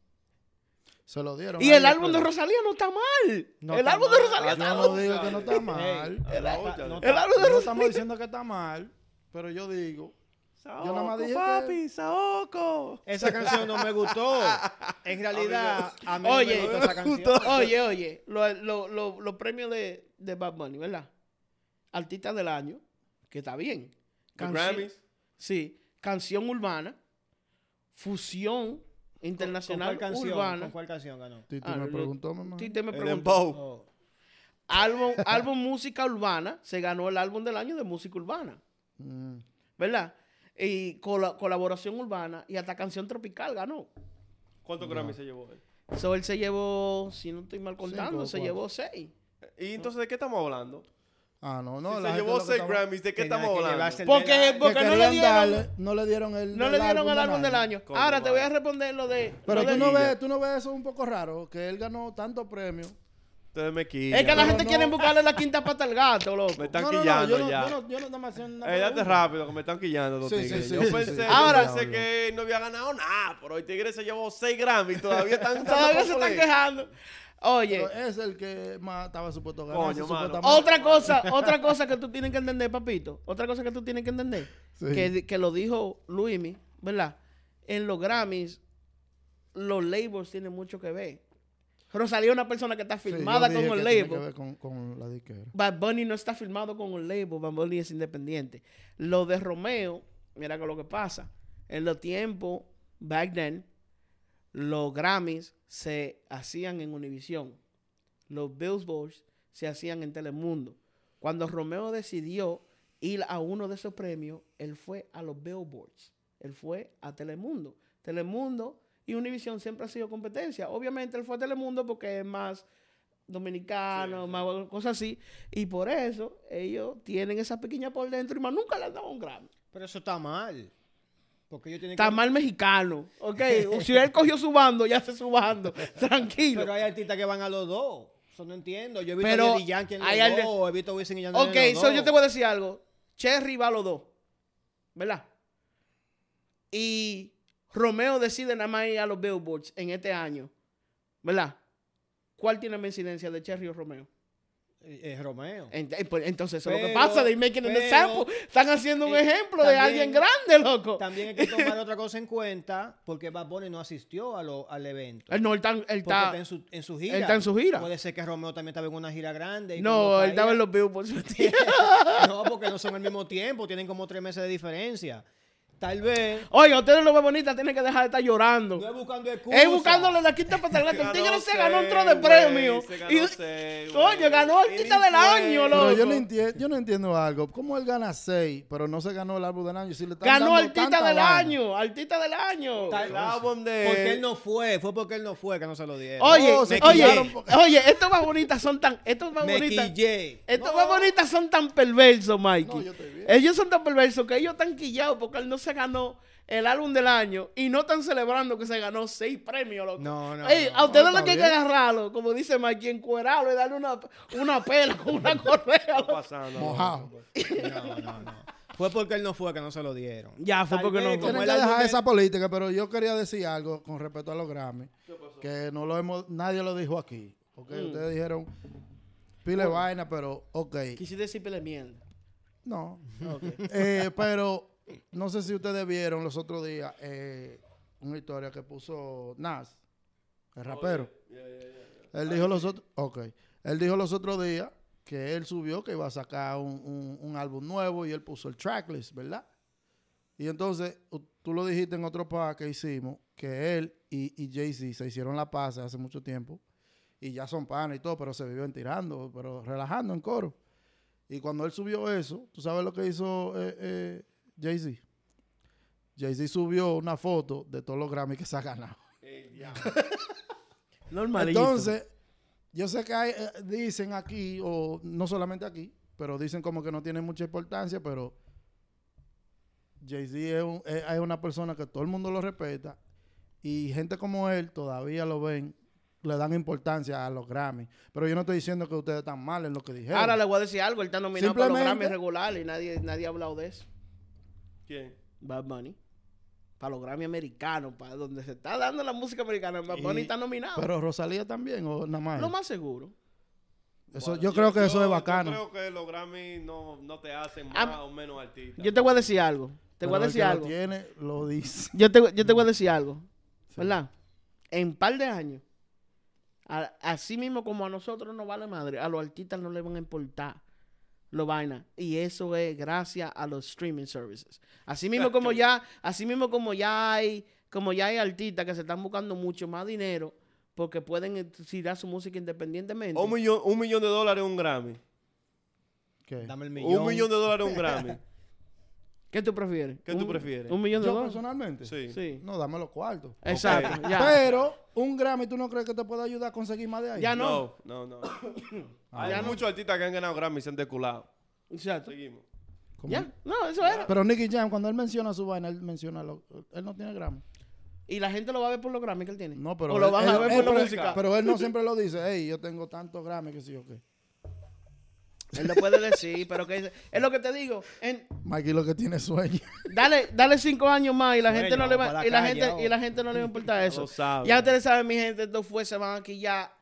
C: Se lo dieron.
B: Y el álbum de Rosalía no está mal.
D: No
B: el
D: está
B: álbum de
D: mal.
B: Rosalía
E: Ah,
B: está
C: Yo
B: mal.
C: no digo que no está mal.
D: El, no
B: álbum de
C: No
B: Rosalía.
C: estamos diciendo que está mal, pero yo digo.
E: Saoco,
C: Yo nada más dije que-
E: papi, Saoco.
D: Esa canción no me gustó. En realidad, a mí no
B: Oye,
D: me gustó esa canción.
B: Oye, oye, lo- lo- lo- los premios de, de Bad Bunny, ¿verdad? Artista del año, que está bien. Canci-
E: Grammys.
B: Sí, canción urbana, fusión internacional
D: ¿Con cuál canción?
B: urbana.
D: ¿Con cuál canción ganó?
C: Tito
B: Ah,
C: me preguntó, mamá.
B: Tite me
E: El
B: preguntó. Álbum, álbum música urbana, se ganó el álbum del año de música urbana,
C: Mm.
B: ¿verdad? Y cola- colaboración urbana y hasta canción tropical ganó.
E: ¿Cuántos Grammy se llevó él?
B: So, él se llevó, si no estoy mal contando,
C: Cinco
B: se
C: cuatro.
B: llevó seis.
E: ¿Y entonces de qué estamos hablando?
C: Ah, no, no.
E: si
C: la
E: se llevó seis
C: estaba-
E: Grammys, ¿de qué
D: Tenía
E: estamos hablando?
B: Porque- porque
C: que
B: no le dieron-
C: darle- no le dieron el
B: No
C: el
B: le dieron el álbum
C: año.
B: del año. Ahora te voy a responder lo de...
C: Pero
B: lo
C: tú
B: de-
C: no, ves, tú no ves eso un poco raro, que él ganó tantos premios.
E: Ustedes me quillan.
B: Es que la gente
C: no-
B: quiere buscarle la quinta pata al gato, loco.
E: Me están
C: no, no, no,
E: quillando
C: yo no,
E: ya.
C: yo no, yo no
E: Eh, date rápido, que me están quillando los
C: Sí, sí,
E: tigres.
C: sí,
E: yo
C: sí,
E: pensé,
C: sí.
E: yo
B: Ahora-
E: pensé que no había ganado nada, pero el tigre se llevó seis Grammy y todavía están
B: Todavía se están quejando. Oye,
C: Pero es el que más estaba supuesto ganar.
E: Coño,
B: otra cosa, otra cosa que tú tienes que entender, papito. Otra cosa que tú tienes que entender.
C: Sí.
B: Que, que lo dijo Luismi, ¿verdad? En los Grammys, los labels tienen mucho que ver. Rosalía es una persona que está firmada con un label.
C: Con, con la disquera.
B: Bad Bunny no está firmado con un label, Bad Bunny es independiente. Lo de Romeo, mira con lo que pasa. En los tiempos, back then, los Grammys se hacían en Univision. Los Billboards se hacían en Telemundo. Cuando Romeo decidió ir a uno de esos premios, él fue a los Billboards. Él fue a Telemundo. Telemundo y Univision siempre ha sido competencia. Obviamente él fue a Telemundo porque es más dominicano, más cosas así. Y por eso ellos tienen esa pequeña por dentro y más nunca le han dado un Grammy.
D: Pero eso está mal. Porque ellos tienen
B: Está
D: que...
B: mal mexicano. Ok, si él cogió su bando, ya se su bando. Tranquilo.
D: Pero hay artistas que van a los dos. Eso no entiendo. Yo he visto
B: Pero
D: a Daddy Yankee en los dos. He visto a Wisin y Yandel
B: Ok,
D: en los
B: so
D: dos.
B: yo te voy a decir algo. Cherry va a los dos. ¿Verdad? Y Romeo decide nada más ir a los Billboards en este año. ¿Verdad? ¿Cuál tiene más incidencia de Cherry o Romeo?
D: Eh, eh, Romeo.
B: Eh, pues, Entonces, eso es lo que pasa. They making an
D: pero-
B: example. Están haciendo un
D: eh,
B: ejemplo de alguien grande, loco.
D: También hay que tomar otra cosa en cuenta porque Bad Bunny no asistió a lo- al evento.
B: Él no, él está, él está-
D: está en su, en su gira.
B: él está en su gira.
D: Puede ser que Romeo también estaba en una gira grande. y
B: No, él estaba en los Billboards.
D: No, porque no son al mismo tiempo. Tienen como tres meses de diferencia. Tal vez.
B: Oye, ustedes los bonitas tienen que dejar de estar llorando.
D: No es buscando excusas.
B: Es buscándole la quinta gato. El tigre se ganó un tro de premio. Y-
E: ganó ni
B: del año, loco.
C: Pero yo no, entiendo, yo no entiendo algo. ¿Cómo él gana seis, pero no se ganó el álbum del año? Si le están
B: Ganó artista del
C: vaina.
B: año. Artista del año.
D: Tal-
E: El álbum de...
D: Porque él no fue. Fue porque él no fue que no se lo dieron.
B: Oye,
C: No, se
B: oye,
C: porque-
B: oye, estos más bonitas son tan, estos más bonitas, estos más bonitas son tan perversos, Mikey.
C: No, yo estoy bien.
B: ellos son tan perversos que ellos están quillados porque él no se ganó el álbum del año y no están celebrando que se ganó seis premios, loco.
D: No, no,
B: Ey,
D: no.
B: a ustedes
C: No,
B: hay que agarrarlo, como dice Mikey, encuerarlo y darle una, una pela con una correa.
E: Pasando.
C: Mojado.
D: No, no, no. Fue porque él no fue que no se lo dieron.
B: Ya, fue
D: Tal
B: porque no fue.
C: que dejar
D: de-
C: esa política, pero yo quería decir algo con respecto a los Grammy. Que no lo hemos, nadie lo dijo aquí. Ok,
B: Mm.
C: ustedes dijeron pile vaina, pero ok.
B: Quisiste decir pele mierda.
C: No. Eh, pero no sé si ustedes vieron los otros días eh, una historia que puso Nas, el rapero. Él dijo los otros, ok. Él dijo los otros días que él subió que iba a sacar un, un- un álbum nuevo y él puso el tracklist, ¿verdad? Y entonces tú lo dijiste en otro podcast que hicimos que él y, y Jay-Z se hicieron la paz hace mucho tiempo y ya son panas y todo, pero se viven tirando, pero relajando en coro. Y cuando él subió eso, ¿tú sabes lo que hizo eh, eh, Jay-Z? Jay-Z subió una foto de todos los Grammy que se ha ganado.
B: Normalito.
C: Entonces, yo sé que hay, eh, dicen aquí, o no solamente aquí, pero dicen como que no tiene mucha importancia, pero Jay-Z es, un- es- es una persona que todo el mundo lo respeta y gente como él todavía lo ven, le dan importancia a los Grammy. Pero yo no estoy diciendo que ustedes están mal en lo que dijeron.
B: Ahora le voy a decir algo, él está nominado para los Grammy regulares y nadie, nadie ha hablado de eso.
E: ¿Quién?
B: Bad Bunny. Para los Grammy americanos, para donde se está dando la música americana, Bad Bunny
C: Y-
B: está nominado.
C: pero Rosalía también, o nada más.
B: Lo más seguro.
C: Eso,
E: Bueno,
C: yo, creo que eso es bacano.
E: Yo creo que los Grammy no, no te hacen
B: Ah,
E: más o menos artista.
B: Yo te voy a decir algo. Te voy a
C: el
B: decir
C: que
B: algo.
C: Lo tiene, lo dice.
B: Yo te, yo te voy a decir algo. ¿Verdad? En un par de años, a- así mismo como a nosotros nos vale madre, a los artistas no les van a importar lo vaina. Y eso es gracias a los streaming services. Así mismo como ya, así mismo como ya hay, como ya hay artistas que se están buscando mucho más dinero porque pueden tirar su música independientemente.
E: Un millón, un millón de dólares un Grammy.
C: ¿Qué?
D: Dame el millón.
E: Un millón de dólares un Grammy.
B: ¿Qué tú prefieres?
E: ¿Qué tú prefieres?
B: ¿Un millón de
C: Yo
B: dólares?
C: personalmente.
E: Sí.
B: Sí.
C: No, dame los cuartos.
B: Exacto, ya.
C: Pero un Grammy, ¿tú no crees que te puede ayudar a conseguir más de ahí?
B: Ya no.
E: No, no, no. Hay
B: Ya no.
E: muchos artistas que han ganado Grammy y se han deculado.
B: Exacto.
E: Seguimos.
C: ¿Cómo?
B: Ya. No, eso era.
C: Pero Nicky Jam, cuando él menciona su vaina, él menciona lo, él no tiene Grammy.
B: Y la gente lo va a ver por los Grammy que él tiene.
C: No, pero
B: O lo
C: él-
B: van a
C: él-
B: ver
C: él-
B: por la
C: pero-
B: música.
C: Pero él no siempre lo dice, hey, yo tengo tantos Grammy que sí o qué.
B: Él lo puede decir, pero que es lo que te digo. En,
C: Mikey lo que tiene sueño.
B: dale, dale cinco años más y la
D: Bueno,
B: gente no le va, y
D: la calle
B: gente y la gente no le va a importar eso.
E: sabe.
B: Ya ustedes saben, mi gente, esto fue se van aquí ya.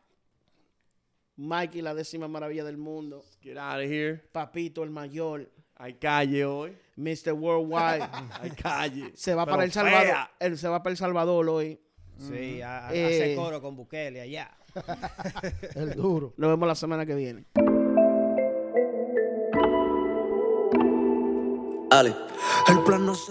B: Mikey, la décima maravilla del mundo.
E: Get out of here.
B: Papito, el mayor.
E: Hay calle hoy.
B: Mr. Worldwide.
E: Hay calle.
B: se va
E: Pero
B: para El Salvador.
E: fea.
B: Él se va para El Salvador hoy.
D: Sí, a, a-
B: Eh.
D: hacer coro con Bukele allá.
C: El duro.
B: Nos vemos la semana que viene.
A: Ale. El plan no se